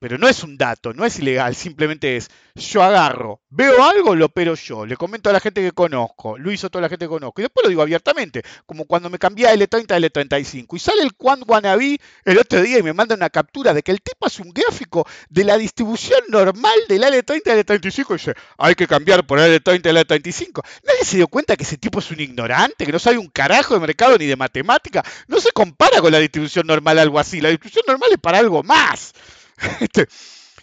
pero no es un dato, no es ilegal, simplemente es, yo agarro, veo algo, lo opero yo, le comento a la gente que conozco, lo hizo toda la gente que conozco, y después lo digo abiertamente, como cuando me cambié a L30 a L35, y sale el Quan Wannabe el otro día y me manda una captura de que el tipo hace un gráfico de la distribución normal del L30 a L35 y dice, hay que cambiar por L30 a L35. Nadie se dio cuenta que ese tipo es un ignorante, que no sabe un carajo de mercado ni de matemática, no se compara con la distribución normal algo así, la distribución normal es para algo más. Este,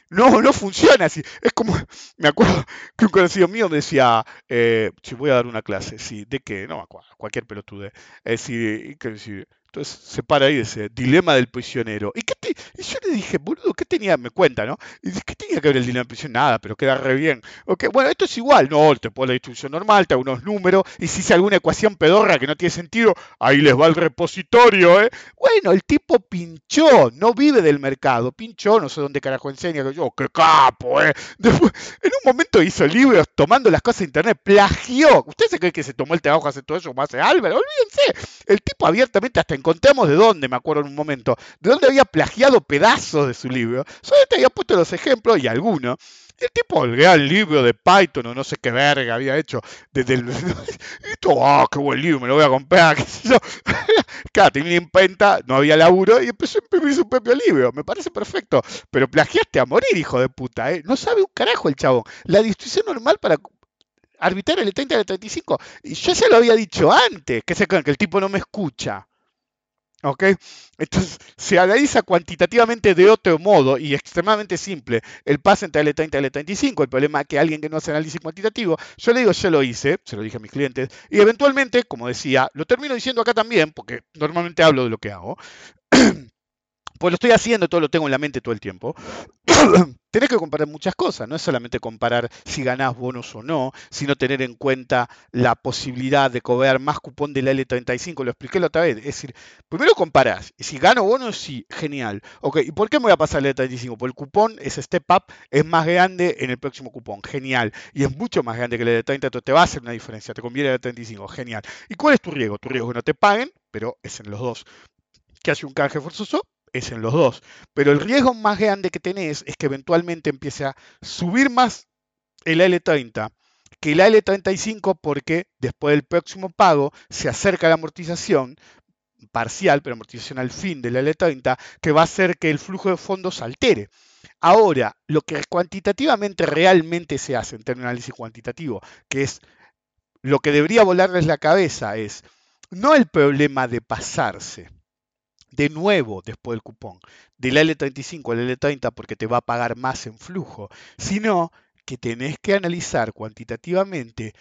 no, no funciona así. Es como, me acuerdo que un conocido mío decía, eh, si voy a dar una clase, sí, ¿de qué? No, cualquier pelotude. Es decir, Entonces se para ahí y dice, dilema del prisionero. ¿Y, qué y yo le dije, boludo, ¿qué tenía? Me cuenta, ¿no? Y dice, ¿qué tenía que ver el dilema del prisionero? Nada, pero queda re bien. Okay, bueno, esto es igual. No, te pone la distribución normal, te da unos números, y si hice alguna ecuación pedorra que no tiene sentido, ahí les va el repositorio, ¿eh? Bueno, el tipo pinchó, no vive del mercado, pinchó, no sé dónde carajo enseña, que yo, qué capo, ¿eh? Después, en un momento hizo libros tomando las cosas de internet, plagió. ¿Usted se cree que se tomó el trabajo hace todo eso como hace Álvaro? Olvídense. El tipo abiertamente hasta encontramos de dónde, me acuerdo en un momento, de dónde había plagiado pedazos de su libro. Solamente había puesto los ejemplos y algunos. El tipo el gran libro de Python o no sé qué verga había hecho desde el... Ah, qué buen libro, me lo voy a comprar, qué sé yo. claro, tenía imprenta, no había laburo y empezó a imprimir su propio libro. Me parece perfecto. Pero plagiaste a morir, hijo de puta, ¿eh? No sabe un carajo el chabón. La distribución normal para arbitrar el 30 y el 35. Y yo ya lo había dicho antes, que se que el tipo no me escucha. ¿Ok? Entonces se analiza cuantitativamente de otro modo y extremadamente simple el pase entre L30 y L35. El problema es que alguien que no hace análisis cuantitativo, yo le digo, yo lo hice, se lo dije a mis clientes, y eventualmente, como decía, lo termino diciendo acá también, porque normalmente hablo de lo que hago. pues lo estoy haciendo, todo lo tengo en la mente todo el tiempo. Tenés que comparar muchas cosas, no es solamente comparar si ganás bonos o no, sino tener en cuenta la posibilidad de cobrar más cupón de la L35, lo expliqué la otra vez. Es decir, primero comparás, y si gano bonos, sí, genial. Ok, ¿y por qué me voy a pasar la L35? Porque el cupón, ese step up, es más grande en el próximo cupón, genial. Y es mucho más grande que la L30, entonces te va a hacer una diferencia, te conviene la L35, genial. ¿Y cuál es tu riesgo? Tu riesgo es que no te paguen, pero es en los dos. Que hace un canje forzoso es en los dos. Pero el riesgo más grande que tenés es que eventualmente empiece a subir más el L30 que el L35 porque después del próximo pago se acerca la amortización parcial, pero amortización al fin del L30, que va a hacer que el flujo de fondos altere. Ahora, lo que cuantitativamente realmente se hace en términos de análisis cuantitativo, que es lo que debería volarles la cabeza, es no el problema de pasarse, de nuevo después del cupón, del L35 al L30 porque te va a pagar más en flujo, sino que tenés que analizar cuantitativamente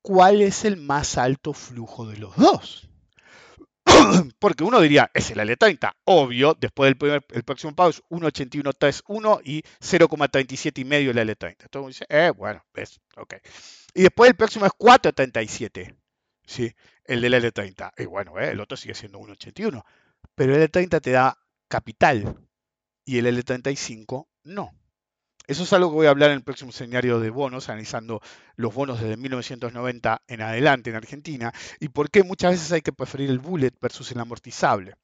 cuál es el más alto flujo de los dos. Porque uno diría, es el L30, obvio, después del primer, el próximo pago es 1.8131 y 0,37 y medio el L30. Entonces dice, eh, bueno, ves, ok. Y después el próximo es 4.37, ¿sí? El del L30. Y bueno, eh, el otro sigue siendo 1.81 pero el L30 te da capital y el L35 no. Eso es algo que voy a hablar en el próximo escenario de bonos, analizando los bonos desde 1990 en adelante en Argentina y por qué muchas veces hay que preferir el bullet versus el amortizable.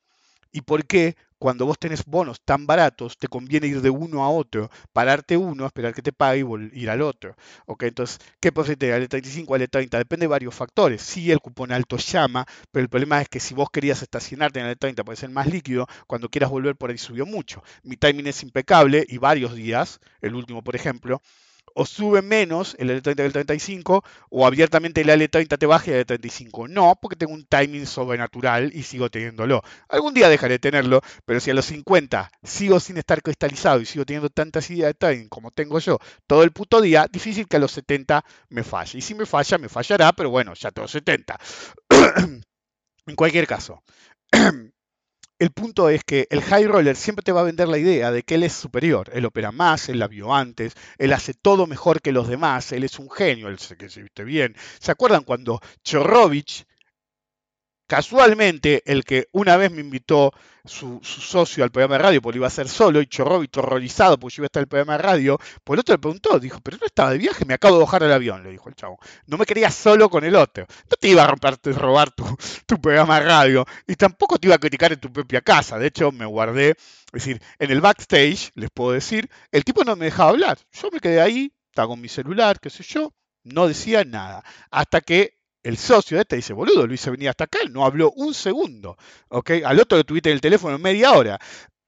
Y por qué cuando vos tenés bonos tan baratos, te conviene ir de uno a otro, pararte uno, esperar que te pague y ir al otro. ¿Ok? Entonces, ¿qué porcentaje? ¿Al 35 al 30? Depende de varios factores. Sí, el cupón alto llama, pero el problema es que si vos querías estacionarte en el 30 puede ser más líquido, cuando quieras volver por ahí subió mucho. Mi timing es impecable y varios días, el último por ejemplo, o sube menos el L30 que el 35, o abiertamente el L30 te baja y el L35 no, porque tengo un timing sobrenatural y sigo teniéndolo. Algún día dejaré de tenerlo, pero si a los 50 sigo sin estar cristalizado y sigo teniendo tantas ideas de timing como tengo yo todo el puto día, difícil que a los 70 me falle. Y si me falla, me fallará, pero bueno, ya tengo 70. en cualquier caso. El punto es que el high roller siempre te va a vender la idea de que él es superior. Él opera más, él la vio antes, él hace todo mejor que los demás, él es un genio, él se que se viste bien. ¿Se acuerdan cuando Chorovich Casualmente, el que una vez me invitó su, socio al programa de radio, porque iba a ser solo, y Chorrovich horrorizado porque yo iba a estar en el programa de radio, pues el otro le preguntó, dijo, pero no estaba de viaje, me acabo de bajar del avión, le dijo el chavo. No me quería solo con el otro. No te iba a romper, robar tu, tu programa de radio, y tampoco te iba a criticar en tu propia casa. De hecho, me guardé, es decir, en el backstage, les puedo decir, el tipo no me dejaba hablar. Yo me quedé ahí, estaba con mi celular, qué sé yo, no decía nada. Hasta que el socio de este dice, boludo, Luis se venía hasta acá, no habló un segundo. ¿ok? Al otro lo tuviste en el teléfono media hora.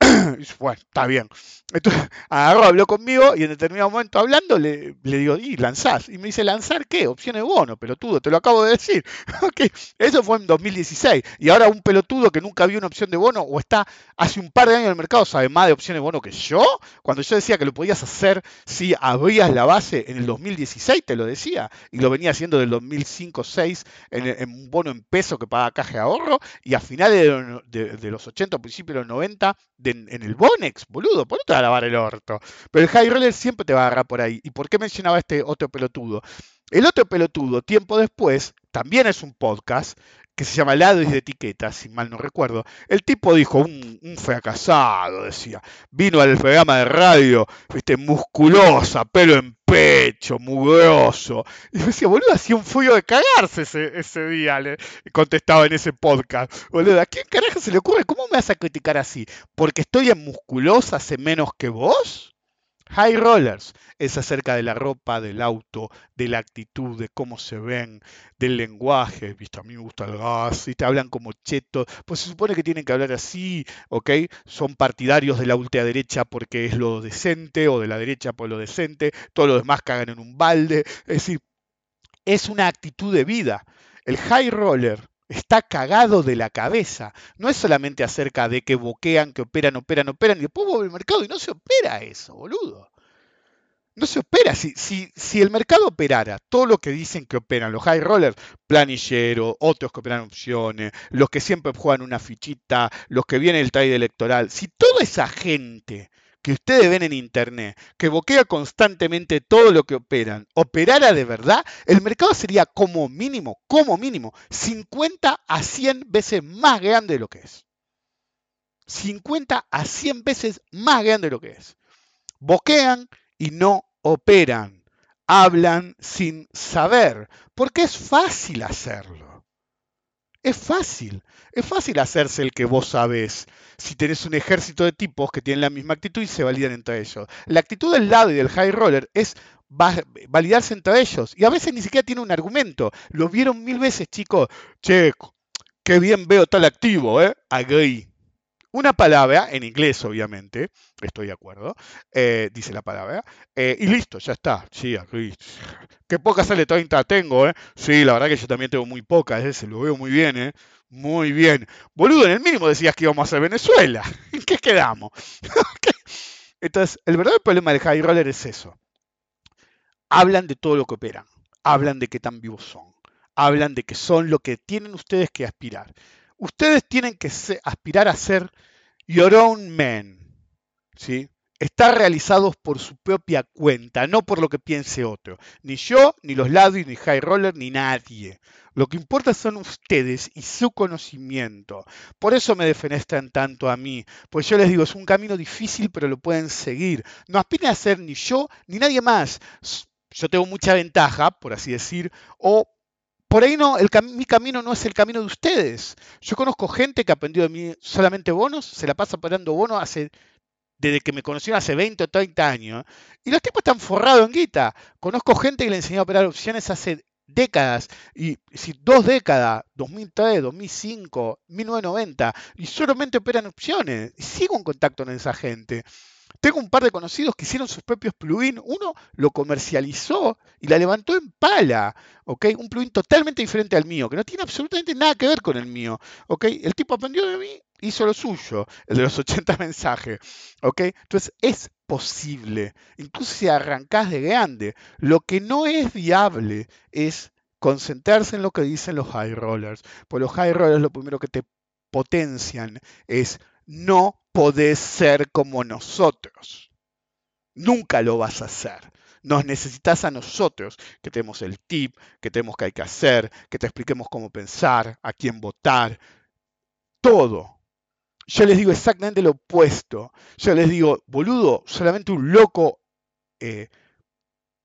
bueno, está bien. Entonces agarró, habló conmigo y en determinado momento hablando le, le digo, y lanzás. Y me dice, ¿lanzar qué? Opciones bono, pelotudo, te lo acabo de decir. okay. Eso fue en 2016. Y ahora un pelotudo que nunca vio una opción de bono o está hace un par de años en el mercado sabe más de opciones de bono que yo. Cuando yo decía que lo podías hacer si abrías la base en el 2016, te lo decía. Y lo venía haciendo del 2005-6 en, en, un bono en peso que paga caja de ahorro. Y a finales de, de, los 80, principios de los 90, de, en el Bonex, boludo. ¿Por qué te va a lavar el orto? Pero el high roller siempre te va a agarrar por ahí. ¿Y por qué mencionaba este otro pelotudo? El otro pelotudo, tiempo después, también es un podcast que se llama Lado y de Etiquetas, si mal no recuerdo. El tipo dijo, un, un fracasado, decía. Vino al programa de radio, viste, musculosa, pelo en pecho, mugroso. Y yo decía, boludo, hacía un frío de cagarse ese, ese día, le contestaba en ese podcast. Boludo, ¿a quién carajo se le ocurre? ¿Cómo me vas a criticar así? ¿Porque estoy en musculosa hace menos que vos? High Rollers es acerca de la ropa, del auto, de la actitud, de cómo se ven, del lenguaje, ¿viste? A mí me gusta el gas, y te hablan como cheto, pues se supone que tienen que hablar así, ¿ok? Son partidarios de la ultraderecha porque es lo decente, o de la derecha por lo decente, todos los demás cagan en un balde, es decir, es una actitud de vida. El high roller está cagado de la cabeza. No es solamente acerca de que boquean, que operan, operan, operan, y después vuelve el mercado y no se opera eso, boludo. No se opera. Si, si, si el mercado operara todo lo que dicen que operan los high rollers, planillero, otros que operan opciones, los que siempre juegan una fichita, los que vienen el trade electoral, si toda esa gente que ustedes ven en Internet, que boquea constantemente todo lo que operan, operara de verdad, el mercado sería como mínimo, como mínimo, 50 a 100 veces más grande de lo que es. 50 a 100 veces más grande de lo que es. Boquean y no operan. Hablan sin saber, porque es fácil hacerlo. Es fácil. Es fácil hacerse el que vos sabés si tenés un ejército de tipos que tienen la misma actitud y se validan entre ellos. La actitud del lado y del high roller es validarse entre ellos. Y a veces ni siquiera tiene un argumento. Lo vieron mil veces, chicos. Che, qué bien veo tal activo, ¿eh? Agree. Una palabra, en inglés obviamente, estoy de acuerdo, eh, dice la palabra, eh, y listo, ya está. Sí, agree. Qué pocas sale 30 tengo, ¿eh? Sí, la verdad que yo también tengo muy pocas, se lo veo muy bien, ¿eh? Muy bien. Boludo, en el mínimo decías que íbamos a hacer Venezuela. ¿En qué quedamos? Entonces, el verdadero problema del high roller es eso. Hablan de todo lo que operan. Hablan de qué tan vivos son. Hablan de que son lo que tienen ustedes que aspirar. Ustedes tienen que aspirar a ser your own man. ¿sí? Estar realizados por su propia cuenta, no por lo que piense otro. Ni yo, ni los Ladis, ni High Roller, ni nadie. Lo que importa son ustedes y su conocimiento. Por eso me defenestran tanto a mí. Pues yo les digo, es un camino difícil, pero lo pueden seguir. No aspiren a ser ni yo ni nadie más. Yo tengo mucha ventaja, por así decir, o por ahí no, el, mi camino no es el camino de ustedes. Yo conozco gente que aprendió de mí solamente bonos, se la pasa operando bonos hace, desde que me conocieron hace 20 o 30 años, y los tipos están forrados en guita. Conozco gente que le enseñó a operar opciones hace décadas, y si dos décadas, 2003, 2005, 1990, y solamente operan opciones, y sigo en contacto con esa gente. Tengo un par de conocidos que hicieron sus propios plugins. Uno lo comercializó y la levantó en pala. ¿ok? Un plugin totalmente diferente al mío, que no tiene absolutamente nada que ver con el mío. ¿ok? El tipo aprendió de mí, hizo lo suyo, el de los 80 mensajes. ¿ok? Entonces es posible, incluso si arrancás de grande. Lo que no es viable es concentrarse en lo que dicen los high rollers. Por los high rollers lo primero que te potencian es no podés ser como nosotros. Nunca lo vas a hacer. Nos necesitas a nosotros, que tenemos el tip, que tenemos que hay que hacer, que te expliquemos cómo pensar, a quién votar, todo. Yo les digo exactamente lo opuesto. Yo les digo, boludo, solamente un loco eh,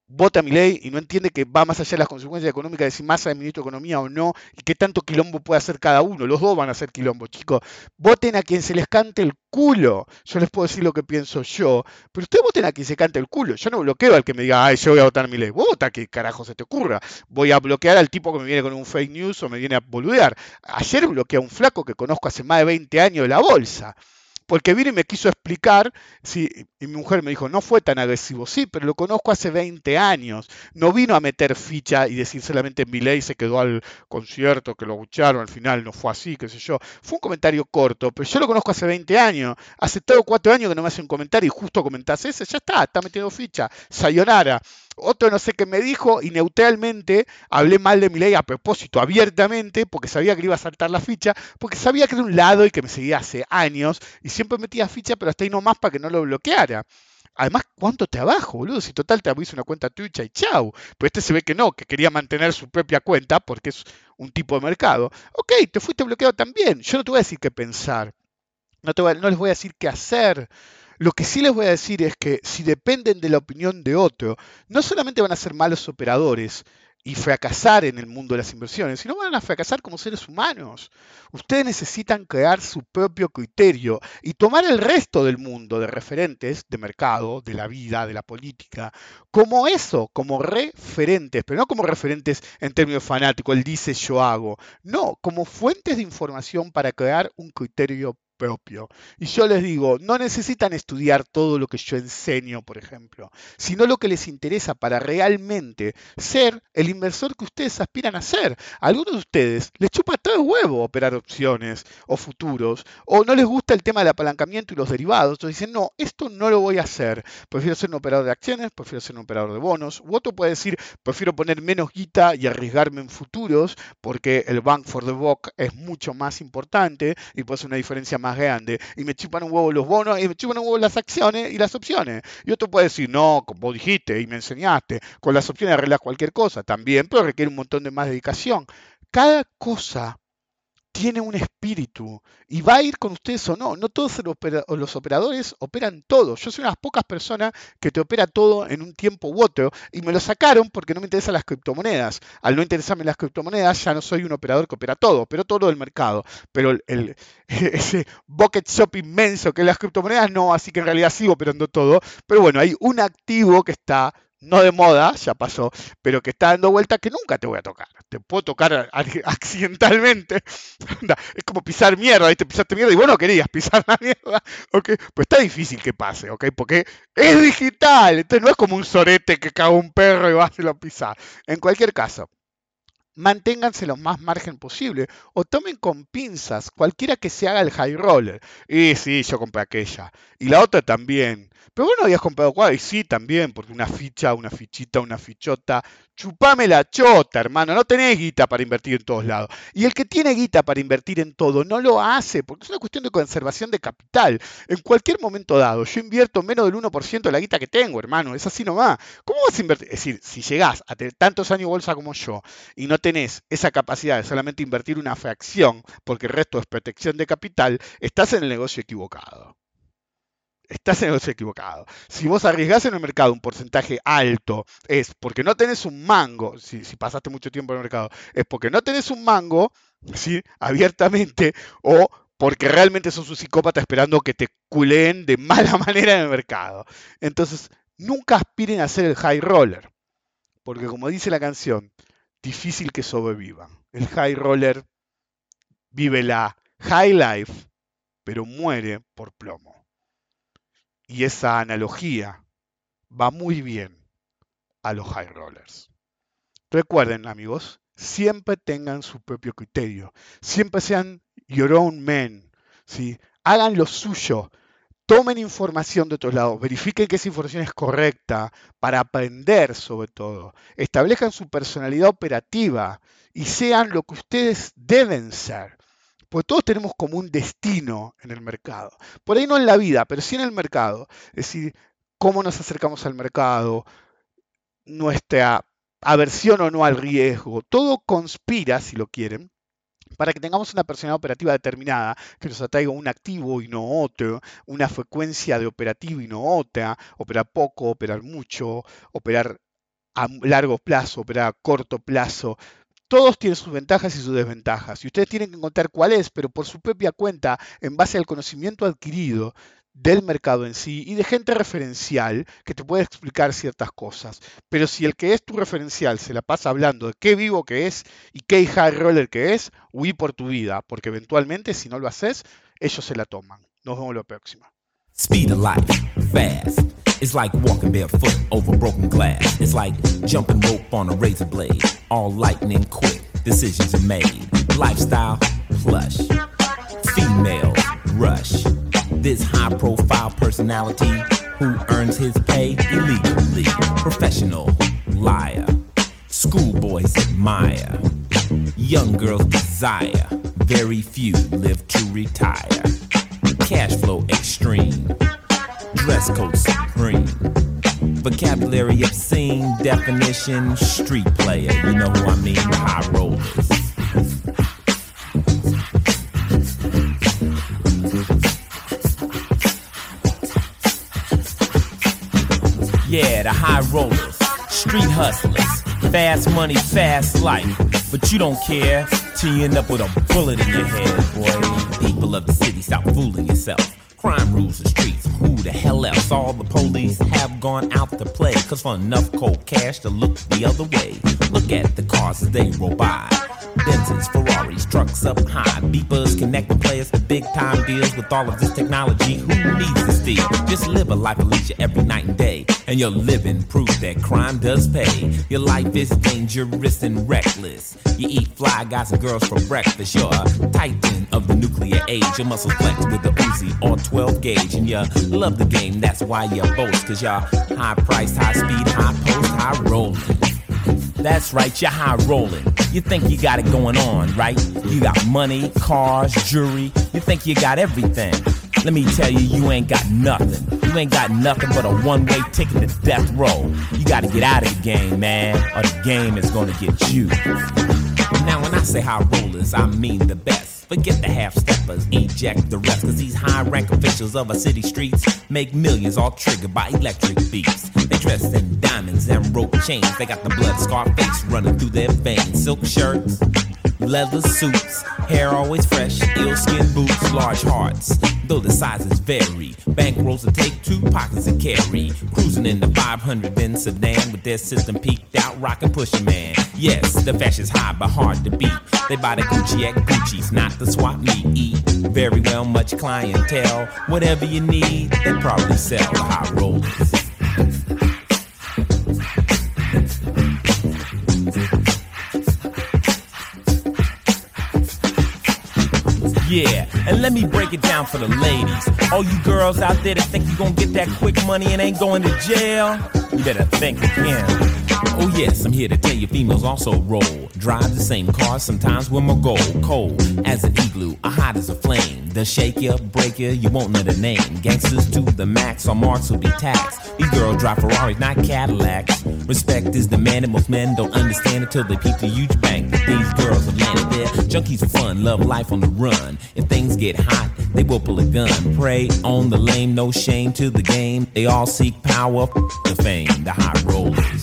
vota mi ley y no entiende que va más allá de las consecuencias económicas de si Massa es ministro de Economía o no y qué tanto quilombo puede hacer cada uno. Los dos van a hacer quilombo, chicos. Voten a quien se les cante el culo. Yo les puedo decir lo que pienso yo, pero ustedes voten a quien se cante el culo. Yo no bloqueo al que me diga, ay, yo voy a votar mi ley. Vota, que carajo se te ocurra. Voy a bloquear al tipo que me viene con un fake news o me viene a boludear. Ayer bloqueé a un flaco que conozco hace más de 20 años de la bolsa. porque vino y me quiso explicar, sí, y mi mujer me dijo, no fue tan agresivo, sí, pero lo conozco hace 20 años, no vino a meter ficha y decir solamente ley se quedó al concierto, que lo escucharon, al final no fue así, qué sé yo, fue un comentario corto, pero yo lo conozco hace 20 años, hace 3 o 4 años que no me hace un comentario y justo comentás ese, ya está, está metiendo ficha, sayonara. Otro no sé qué me dijo y neutralmente hablé mal de mi ley a propósito, abiertamente, porque sabía que le iba a saltar la ficha, porque sabía que era un lado y que me seguía hace años y siempre metía ficha, pero hasta ahí nomás para que no lo bloqueara. Además, ¿cuánto trabajo, boludo? Si total te abrís una cuenta Twitch y chau. Pero este se ve que no, que quería mantener su propia cuenta porque es un tipo de mercado. Ok, te fuiste bloqueado también. Yo no te voy a decir qué pensar. No, te no les voy a decir qué hacer. Lo que sí les voy a decir es que si dependen de la opinión de otro, no solamente van a ser malos operadores y fracasar en el mundo de las inversiones, sino van a fracasar como seres humanos. Ustedes necesitan crear su propio criterio y tomar el resto del mundo de referentes de mercado, de la vida, de la política, como eso, como referentes, pero no como referentes en términos fanáticos, él dice yo hago, no, como fuentes de información para crear un criterio propio. Y yo les digo, no necesitan estudiar todo lo que yo enseño, por ejemplo, sino lo que les interesa para realmente ser el inversor que ustedes aspiran a ser. Algunos de ustedes les chupa todo el huevo operar opciones o futuros, o no les gusta el tema del apalancamiento y los derivados, o dicen, no, esto no lo voy a hacer, prefiero ser un operador de acciones, prefiero ser un operador de bonos, u otro puede decir, prefiero poner menos guita y arriesgarme en futuros, porque el bank for the buck es mucho más importante y puede ser una diferencia grande y me chupan un huevo los bonos y me chupan un huevo las acciones y las opciones. Y otro puede decir, no, como dijiste y me enseñaste, con las opciones arreglas cualquier cosa. También, pero requiere un montón de más dedicación. Cada cosa tiene un espíritu y va a ir con ustedes o no. No todos los operadores operan todo. Yo soy una de las pocas personas que te opera todo en un tiempo u otro y me lo sacaron porque no me interesan las criptomonedas. Al no interesarme las criptomonedas ya no soy un operador que opera todo, pero todo del mercado. Pero el, ese bucket shop inmenso que las criptomonedas no, así que en realidad sigo operando todo. Pero bueno, hay un activo que está no de moda, ya pasó, pero que está dando vuelta que nunca te voy a tocar. Te puedo tocar accidentalmente. es como pisar mierda, te pisaste mierda y vos no querías pisar la mierda. ¿okay? Pues está difícil que pase, ¿ok? Porque es digital, entonces no es como un sorete que caga un perro y vas y lo. En cualquier caso, manténganse lo más margen posible o tomen con pinzas cualquiera que se haga el high roller. Y sí, yo compré aquella. Y la otra también. Pero vos no habías comprado cuál. Y sí, también, porque una ficha, una fichita, una fichota. Chupame la chota, hermano. No tenés guita para invertir en todos lados. Y el que tiene guita para invertir en todo no lo hace, porque es una cuestión de conservación de capital. En cualquier momento dado, yo invierto menos del 1% de la guita que tengo, hermano. Es así nomás. ¿Cómo vas a invertir? Es decir, si llegás a tener tantos años bolsa como yo y no tenés esa capacidad de solamente invertir una fracción, porque el resto es protección de capital, estás en el negocio equivocado estás en el equivocado. Si vos arriesgás en el mercado un porcentaje alto, es porque no tenés un mango, si, pasaste mucho tiempo en el mercado, es porque no tenés un mango, ¿sí? abiertamente, o porque realmente sos un psicópata esperando que te culeen de mala manera en el mercado. Entonces, nunca aspiren a ser el high roller, porque como dice la canción, difícil que sobrevivan. El high roller vive la high life, pero muere por plomo. Y esa analogía va muy bien a los high rollers. Recuerden, amigos, siempre tengan su propio criterio. Siempre sean your own men. ¿sí? Hagan lo suyo. Tomen información de otros lados. Verifiquen que esa información es correcta para aprender sobre todo. Establezcan su personalidad operativa y sean lo que ustedes deben ser. Porque todos tenemos como un destino en el mercado. Por ahí no en la vida, pero sí en el mercado. Es decir, cómo nos acercamos al mercado, nuestra aversión o no al riesgo. Todo conspira, si lo quieren, para que tengamos una personalidad operativa determinada, que nos atraiga un activo y no otro, una frecuencia de operativo y no otra, operar poco, operar mucho, operar a largo plazo, operar a corto plazo, todos tienen sus ventajas y sus desventajas. Y ustedes tienen que encontrar cuál es, pero por su propia cuenta, en base al conocimiento adquirido del mercado en sí y de gente referencial que te puede explicar ciertas cosas. Pero si el que es tu referencial se la pasa hablando de qué vivo que es y qué high roller que es, huí por tu vida, porque eventualmente si no lo haces, ellos se la toman. Nos vemos la próxima. Speed of life, fast. It's like walking barefoot over broken glass. It's like jumping rope on a razor blade. All lightning quick, decisions are made. Lifestyle, plush. Female, rush. This high profile personality who earns his pay illegally. Professional, liar. Schoolboys admire. Young girls desire. Very few live to retire. Cash flow extreme. Dress code supreme. Vocabulary obscene. Definition street player. You know who I mean? High rollers. Yeah, the high rollers, street hustlers, fast money, fast life. But you don't care till you end up with a bullet in your head, boy. People of the city, stop fooling yourself. Crime rules the streets. Who the hell else? All the police have gone out to play. Cause for enough cold cash to look the other way. Look at the cars as they roll by. Benzes, Ferraris, trucks up high. Beepers connecting players to big time deals with all of this technology. Who needs to steal? Just live a life of leisure every night and day. And your living proof that crime does pay. Your life is dangerous and reckless. You eat fly guys and girls for breakfast. You're a titan of the nuclear age. Your muscles flex with the Uzi or 12 gauge. And you love the game, that's why you boast. Cause you're high priced, high speed, high post, high rolling. That's right, you're high rolling. You think you got it going on, right? You got money, cars, jewelry. You think you got everything. Let me tell you, you ain't got nothing. You ain't got nothing but a one way ticket to death row. You gotta get out of the game, man, or the game is gonna get you. Now, when I say high rollers, I mean the best. Forget the half steppers, eject the rest. Cause these high rank officials of our city streets make millions all triggered by electric beats. They dress in diamonds and rope chains. They got the blood scar face running through their veins. Silk shirts, leather suits, hair always fresh, eel skin boots, large hearts. Though the sizes vary, bankrolls will take two pockets to carry. Cruising in the 500 Benz sedan with their system peaked out, rockin' pushing man. Yes, the fashion's high but hard to beat. They buy the Gucci at Gucci's, not the swap meet. Eat very well, much clientele. Whatever you need, they probably sell the high rollers. Yeah, and let me break it down for the ladies. All you girls out there that think you're gonna get that quick money and ain't going to jail, you better think again. Oh yes, I'm here to tell you females also roll. Drive the same car, sometimes with my gold. Cold as an igloo, or hot as a flame. You, break you, you won't know the name. Gangsters to the max, our marks will be taxed. These girls drive Ferraris, not Cadillacs. Respect is demanded, most men don't understand until they peep the huge bank. These girls are landed there. Junkies for fun, love life on the run. If things get hot, they will pull a gun. Prey on the lame, no shame to the game. They all seek power, the fame, the high rollers.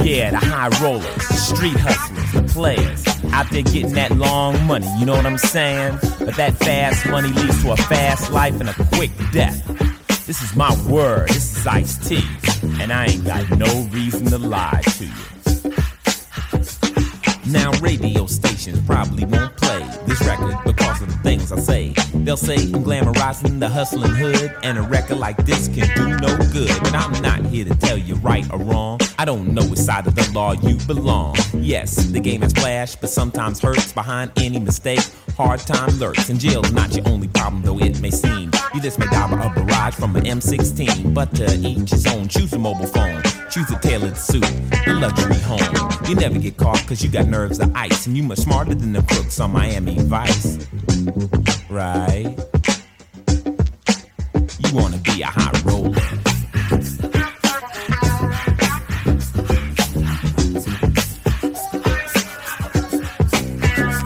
Yeah, the high rollers, the street hustlers, the players. Out there getting that long money, you know what I'm saying? But that fast money leads to a fast life and a quick death. This is my word, this is Ice T, and I ain't got no reason to lie to you. Now radio stations probably won't play this record because of the things I say. They'll say I'm glamorizing the hustling hood, and a record like this can do no good. But I'm not here to tell you right or wrong. I don't know which side of the law you belong. Yes, the game has flash, but sometimes hurts behind any mistake. Hard time lurks, and jail's not your only problem, though it may seem. You just may by a barrage from an M16, but to each his own. Choose a mobile phone, choose a tailored suit, a luxury home. You never get caught because you got nerves of ice, and you much smarter than the crooks on Miami Vice. Right? You wanna be a hot roller.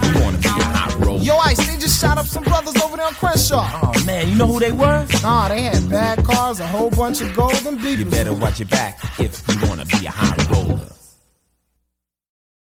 You wanna be a high roller. Yo, Ice, they just shot up some brothers over there on Crenshaw. Oh man, you know who they were? Nah, they had bad cars, a whole bunch of gold and You better watch your back if you wanna be a high